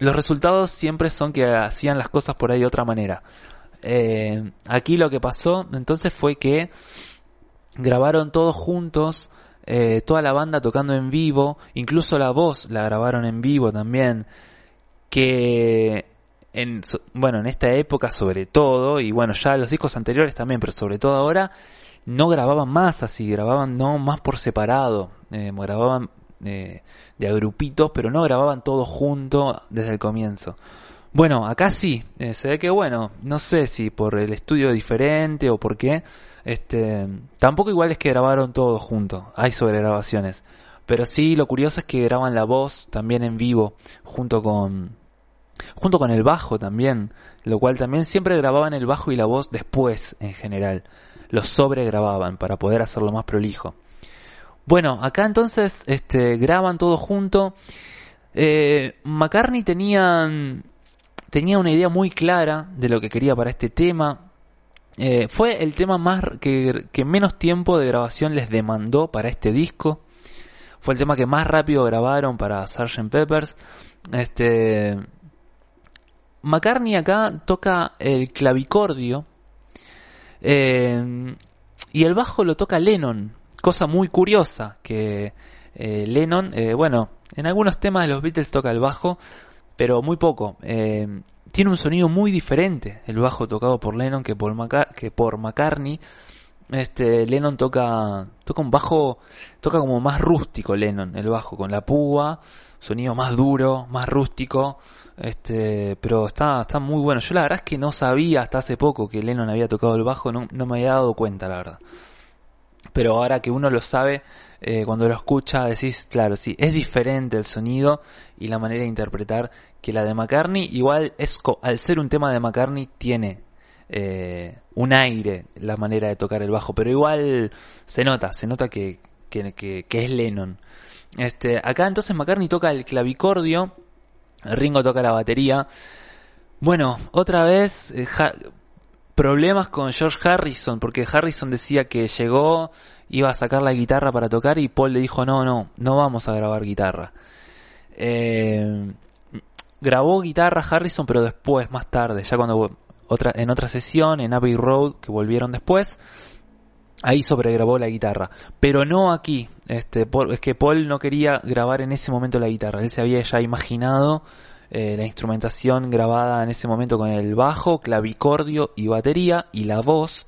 Speaker 2: los resultados siempre son que hacían las cosas por ahí de otra manera. Eh, aquí lo que pasó entonces fue que grabaron todos juntos, eh, toda la banda tocando en vivo, incluso la voz la grabaron en vivo también, que en, bueno, en esta época sobre todo, y bueno, ya los discos anteriores también, pero sobre todo ahora, no grababan más así, grababan no más por separado, eh, grababan de a grupitos, pero no grababan todo junto desde el comienzo. Bueno, acá sí, eh, se ve que bueno, no sé si por el estudio diferente o por qué, este, tampoco igual es que grabaron todo juntos, hay sobregrabaciones, pero sí lo curioso es que graban la voz también en vivo, junto con, junto con el bajo también, lo cual también siempre grababan el bajo y la voz después en general, los sobregrababan para poder hacerlo más prolijo. Bueno, acá entonces este, graban todo junto. Eh, McCartney tenían, tenía una idea muy clara de lo que quería para este tema. Eh, fue el tema más que, que menos tiempo de grabación les demandó para este disco. Fue el tema que más rápido grabaron para Sgt. Peppers. Este, McCartney acá toca el clavicordio. eh, y el bajo lo toca Lennon. Cosa muy curiosa que eh, Lennon, eh, bueno, en algunos temas de los Beatles toca el bajo, pero muy poco. Eh, tiene un sonido muy diferente el bajo tocado por Lennon que por, que por McCartney. Este, Lennon toca, toca un bajo, toca como más rústico Lennon, el bajo, con la púa, sonido más duro, más rústico, este, pero está, está muy bueno. Yo la verdad es que no sabía hasta hace poco que Lennon había tocado el bajo, no, no me había dado cuenta, la verdad. Pero ahora que uno lo sabe, eh, cuando lo escucha decís, claro, sí, es diferente el sonido y la manera de interpretar que la de McCartney. Igual es, al ser un tema de McCartney, tiene eh, un aire la manera de tocar el bajo, pero igual se nota, se nota que, que, que- es Lennon. Este, acá entonces McCartney toca el clavicordio, Ringo toca la batería. Bueno, otra vez eh, problemas con George Harrison, porque Harrison decía que llegó, iba a sacar la guitarra para tocar y Paul le dijo no, no, no vamos a grabar guitarra. Eh, grabó guitarra Harrison, pero después, más tarde, ya cuando otra, en otra sesión, en Abbey Road, que volvieron después, ahí sobregrabó la guitarra. Pero no aquí, este, es que Paul no quería grabar en ese momento la guitarra, él se había ya imaginado eh, la instrumentación grabada en ese momento con el bajo, clavicordio y batería y la voz.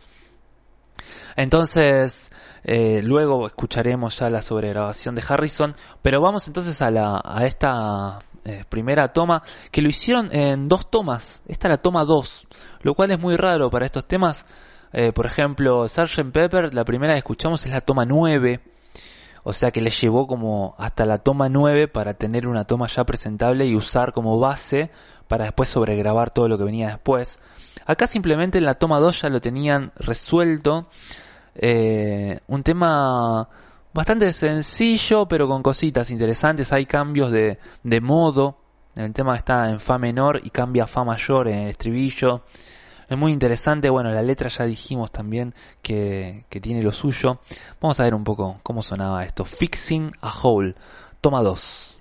Speaker 2: Entonces, eh, luego escucharemos ya la sobregrabación de Harrison, pero vamos entonces a, la, a esta eh, primera toma, que lo hicieron en dos tomas, esta es la toma 2, lo cual es muy raro para estos temas. Por ejemplo, Sgt. Pepper, la primera que escuchamos es la toma 9, o sea que le llevó como hasta la toma 9 para tener una toma ya presentable y usar como base para después sobregrabar todo lo que venía después. Acá simplemente en la toma 2 ya lo tenían resuelto. Eh, un tema bastante sencillo pero con cositas interesantes. Hay cambios de, de modo. El tema está en Fa menor y cambia a Fa mayor en el estribillo. Es muy interesante, bueno, la letra ya dijimos también que, que tiene lo suyo. Vamos a ver un poco cómo sonaba esto. Fixing a Hole, toma 2.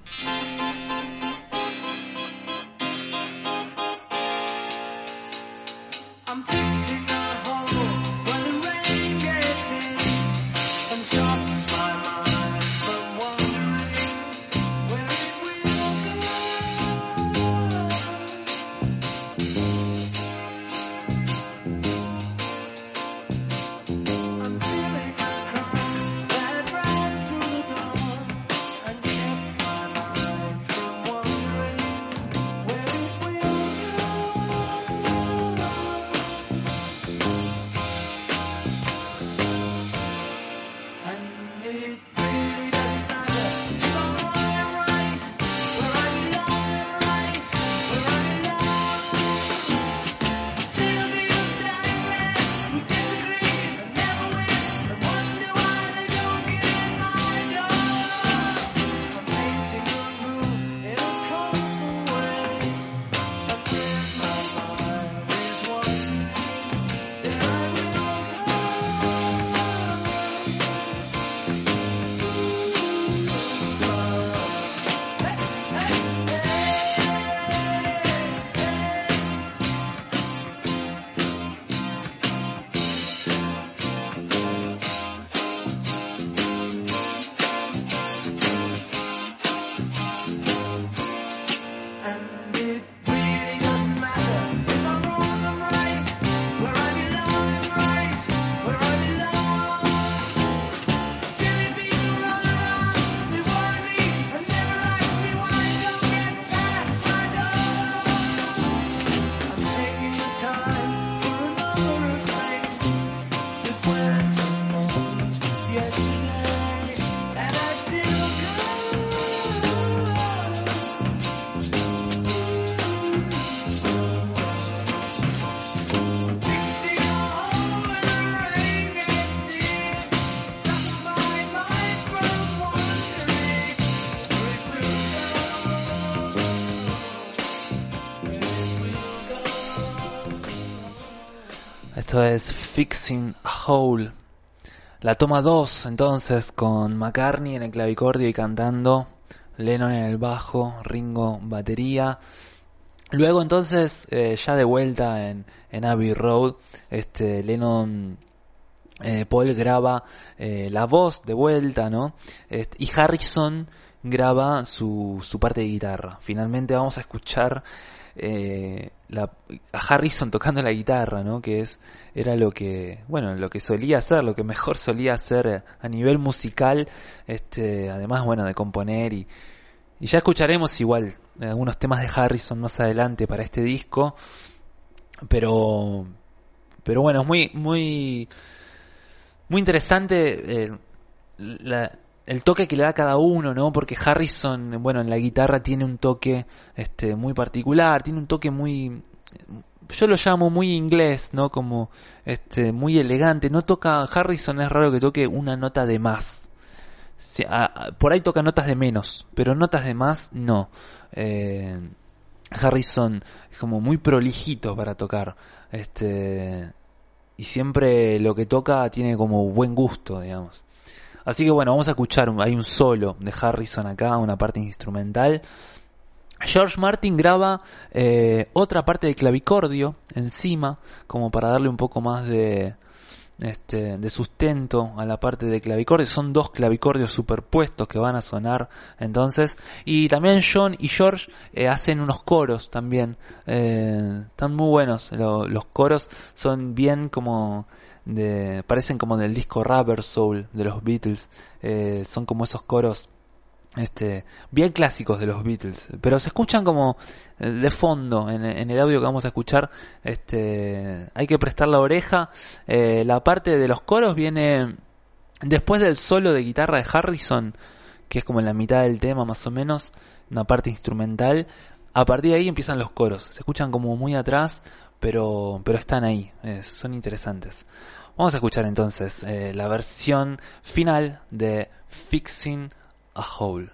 Speaker 2: Esto es Fixing a Hole. La toma 2, entonces, con McCartney en el clavicordio y cantando, Lennon en el bajo, Ringo batería. Luego, entonces, eh, ya de vuelta en, Abbey Road, este, Lennon eh, Paul graba eh, la voz de vuelta, ¿no? Este, y Harrison graba su, su parte de guitarra. Finalmente vamos a escuchar eh, a Harrison tocando la guitarra, ¿no? Que es era lo que, bueno, lo que solía hacer, lo que mejor solía hacer eh, a nivel musical, este, además, bueno, de componer y, y ya escucharemos igual algunos temas de Harrison más adelante para este disco, pero, pero bueno, es muy, muy, muy interesante eh, la, el toque que le da cada uno, ¿no? Porque Harrison, bueno, en la guitarra tiene un toque este muy particular, tiene un toque muy yo lo llamo muy inglés, ¿no? Como este muy elegante, no toca Harrison es raro que toque una nota de más. Por ahí toca notas de menos, pero notas de más no. Eh, Harrison es como muy prolijito para tocar. Este y siempre lo que toca tiene como buen gusto, digamos. Así que bueno, vamos a escuchar, hay un solo de Harrison acá, una parte instrumental. George Martin graba eh, otra parte de clavicordio encima, como para darle un poco más de, este, de sustento a la parte de clavicordio. Son dos clavicordios superpuestos que van a sonar entonces. Y también John y George eh, hacen unos coros también. Eh, están muy buenos. Lo- los coros son bien como de, parecen como del disco Rubber Soul de los Beatles. Eh, son como esos coros este, bien clásicos de los Beatles, pero se escuchan como eh, de fondo en, en el audio que vamos a escuchar. Este, hay que prestar la oreja. Eh, la parte de los coros viene después del solo de guitarra de Harrison, que es como en la mitad del tema más o menos, una parte instrumental. A partir de ahí empiezan los coros. Se escuchan como muy atrás, pero, pero están ahí. eh, son interesantes. Vamos a escuchar entonces eh, la versión final de Fixing a Hole.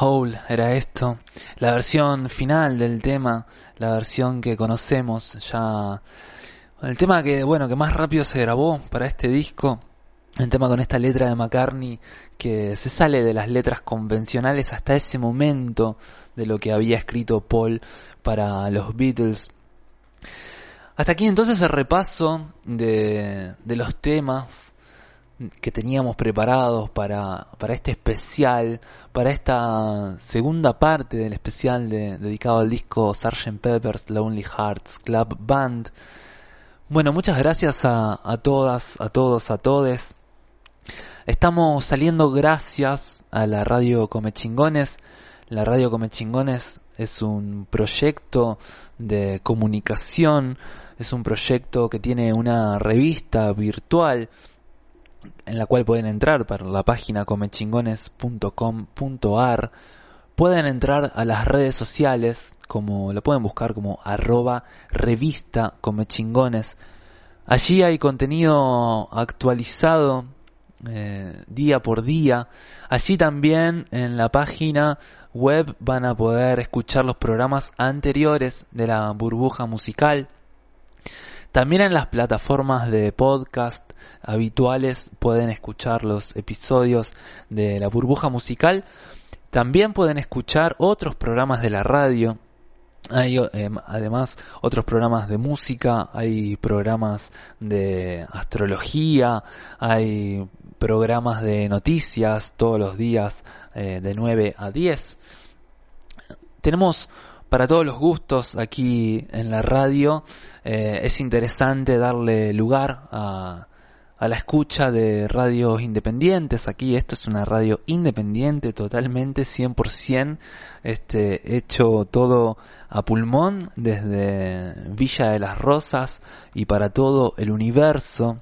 Speaker 3: Hole
Speaker 2: era esto. La versión final del tema, la versión que conocemos ya. El tema que, bueno, que más rápido se grabó para este disco. Un tema con esta letra de McCartney que se sale de las letras convencionales hasta ese momento de lo que había escrito Paul para los Beatles. Hasta aquí entonces el repaso de los temas que teníamos preparados para, para este especial, para esta segunda parte del especial de- dedicado al disco Sgt. Pepper's Lonely Hearts Club Band. Bueno, muchas gracias a, a todas, a todos, a todes. Estamos saliendo gracias a la radio Comechingones. La radio Comechingones es un proyecto de comunicación, es un proyecto que tiene una revista virtual en la cual pueden entrar para la página comechingones.com.ar. Pueden entrar a las redes sociales, como lo pueden buscar como arroba revista comechingones. Allí hay contenido actualizado eh, día por día. Allí también en la página web van a poder escuchar los programas anteriores de la burbuja musical. También en las plataformas de podcast habituales pueden escuchar los episodios de la burbuja musical. También pueden escuchar otros programas de la radio. Hay eh, además otros programas de música, hay programas de astrología, hay programas de noticias todos los días eh, de 9 a 10. Tenemos para todos los gustos aquí en la radio. Eh, es interesante darle lugar a, a la escucha de radios independientes. Aquí esto es una radio independiente totalmente, 100%, este, hecho todo a pulmón desde Villa de las Rosas y para todo el universo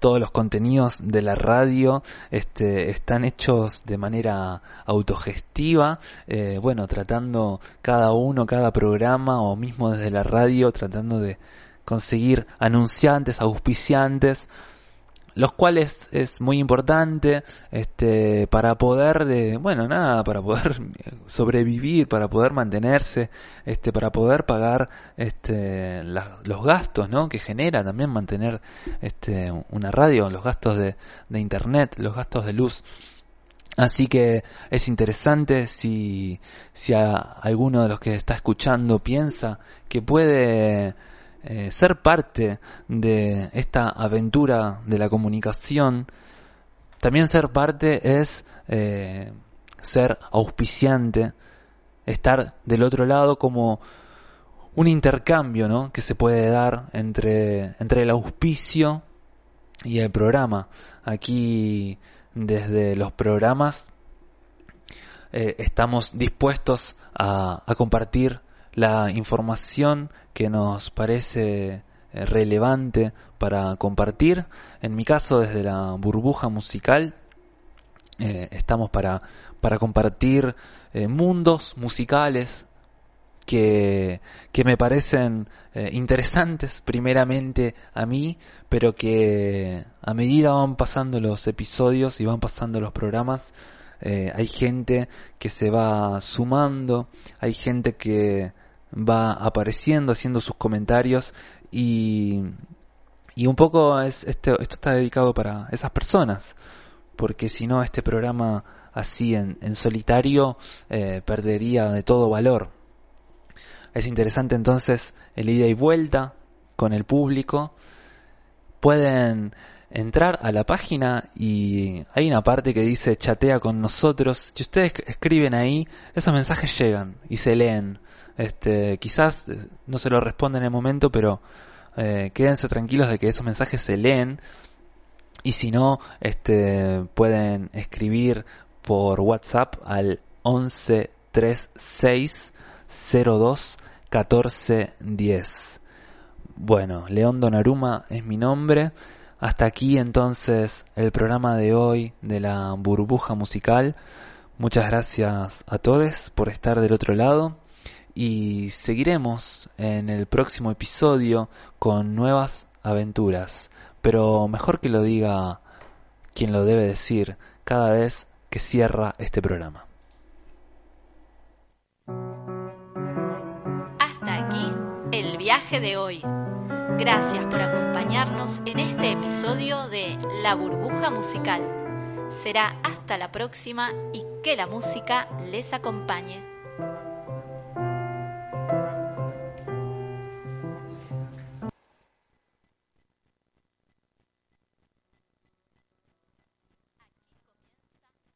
Speaker 2: todos los contenidos de la radio este, están hechos de manera autogestiva, eh, bueno, tratando cada uno, cada programa o mismo desde la radio, tratando de conseguir anunciantes, auspiciantes, los cuales es muy importante este para poder de bueno nada para poder sobrevivir para poder mantenerse este para poder pagar este la- los gastos no que genera también mantener este una radio los gastos de, de internet los gastos de luz. Así que es interesante si, si a alguno de los que está escuchando piensa que puede eh, ser parte de esta aventura de la comunicación, también ser parte es eh, ser auspiciante, estar del otro lado como un intercambio ¿no? que se puede dar entre, entre el auspicio y el programa. Aquí desde los programas eh, estamos dispuestos a, a compartir la información que nos parece eh, relevante para compartir. En mi caso, desde la burbuja musical, eh, estamos para, para compartir eh, mundos musicales que, que me parecen interesantes primeramente a mí, pero que a medida van pasando los episodios y van pasando los programas, eh, hay gente que se va sumando, hay gente que va apareciendo, haciendo sus comentarios y, y un poco es, este, esto está dedicado para esas personas, porque si no este programa así en, en solitario eh, perdería de todo valor. Es interesante entonces el ida y vuelta con el público. Pueden entrar a la página y hay una parte que dice chatea con nosotros. Si ustedes escriben ahí, esos mensajes llegan y se leen. Este, quizás eh, no se lo responden en el momento, pero eh, quédense tranquilos de que esos mensajes se leen. Y si no, este, pueden escribir por WhatsApp al 1136 02 14 10. Bueno, León Donaruma es mi nombre. Hasta aquí entonces el programa de hoy de la burbuja musical. Muchas gracias a todos por estar del otro lado y seguiremos en el próximo episodio con nuevas aventuras. Pero mejor que lo diga quien lo debe decir cada vez que cierra este programa.
Speaker 1: Hasta aquí el viaje de hoy. Gracias por acompañarnos en este episodio de La burbuja musical. Será hasta la próxima y que la música les acompañe.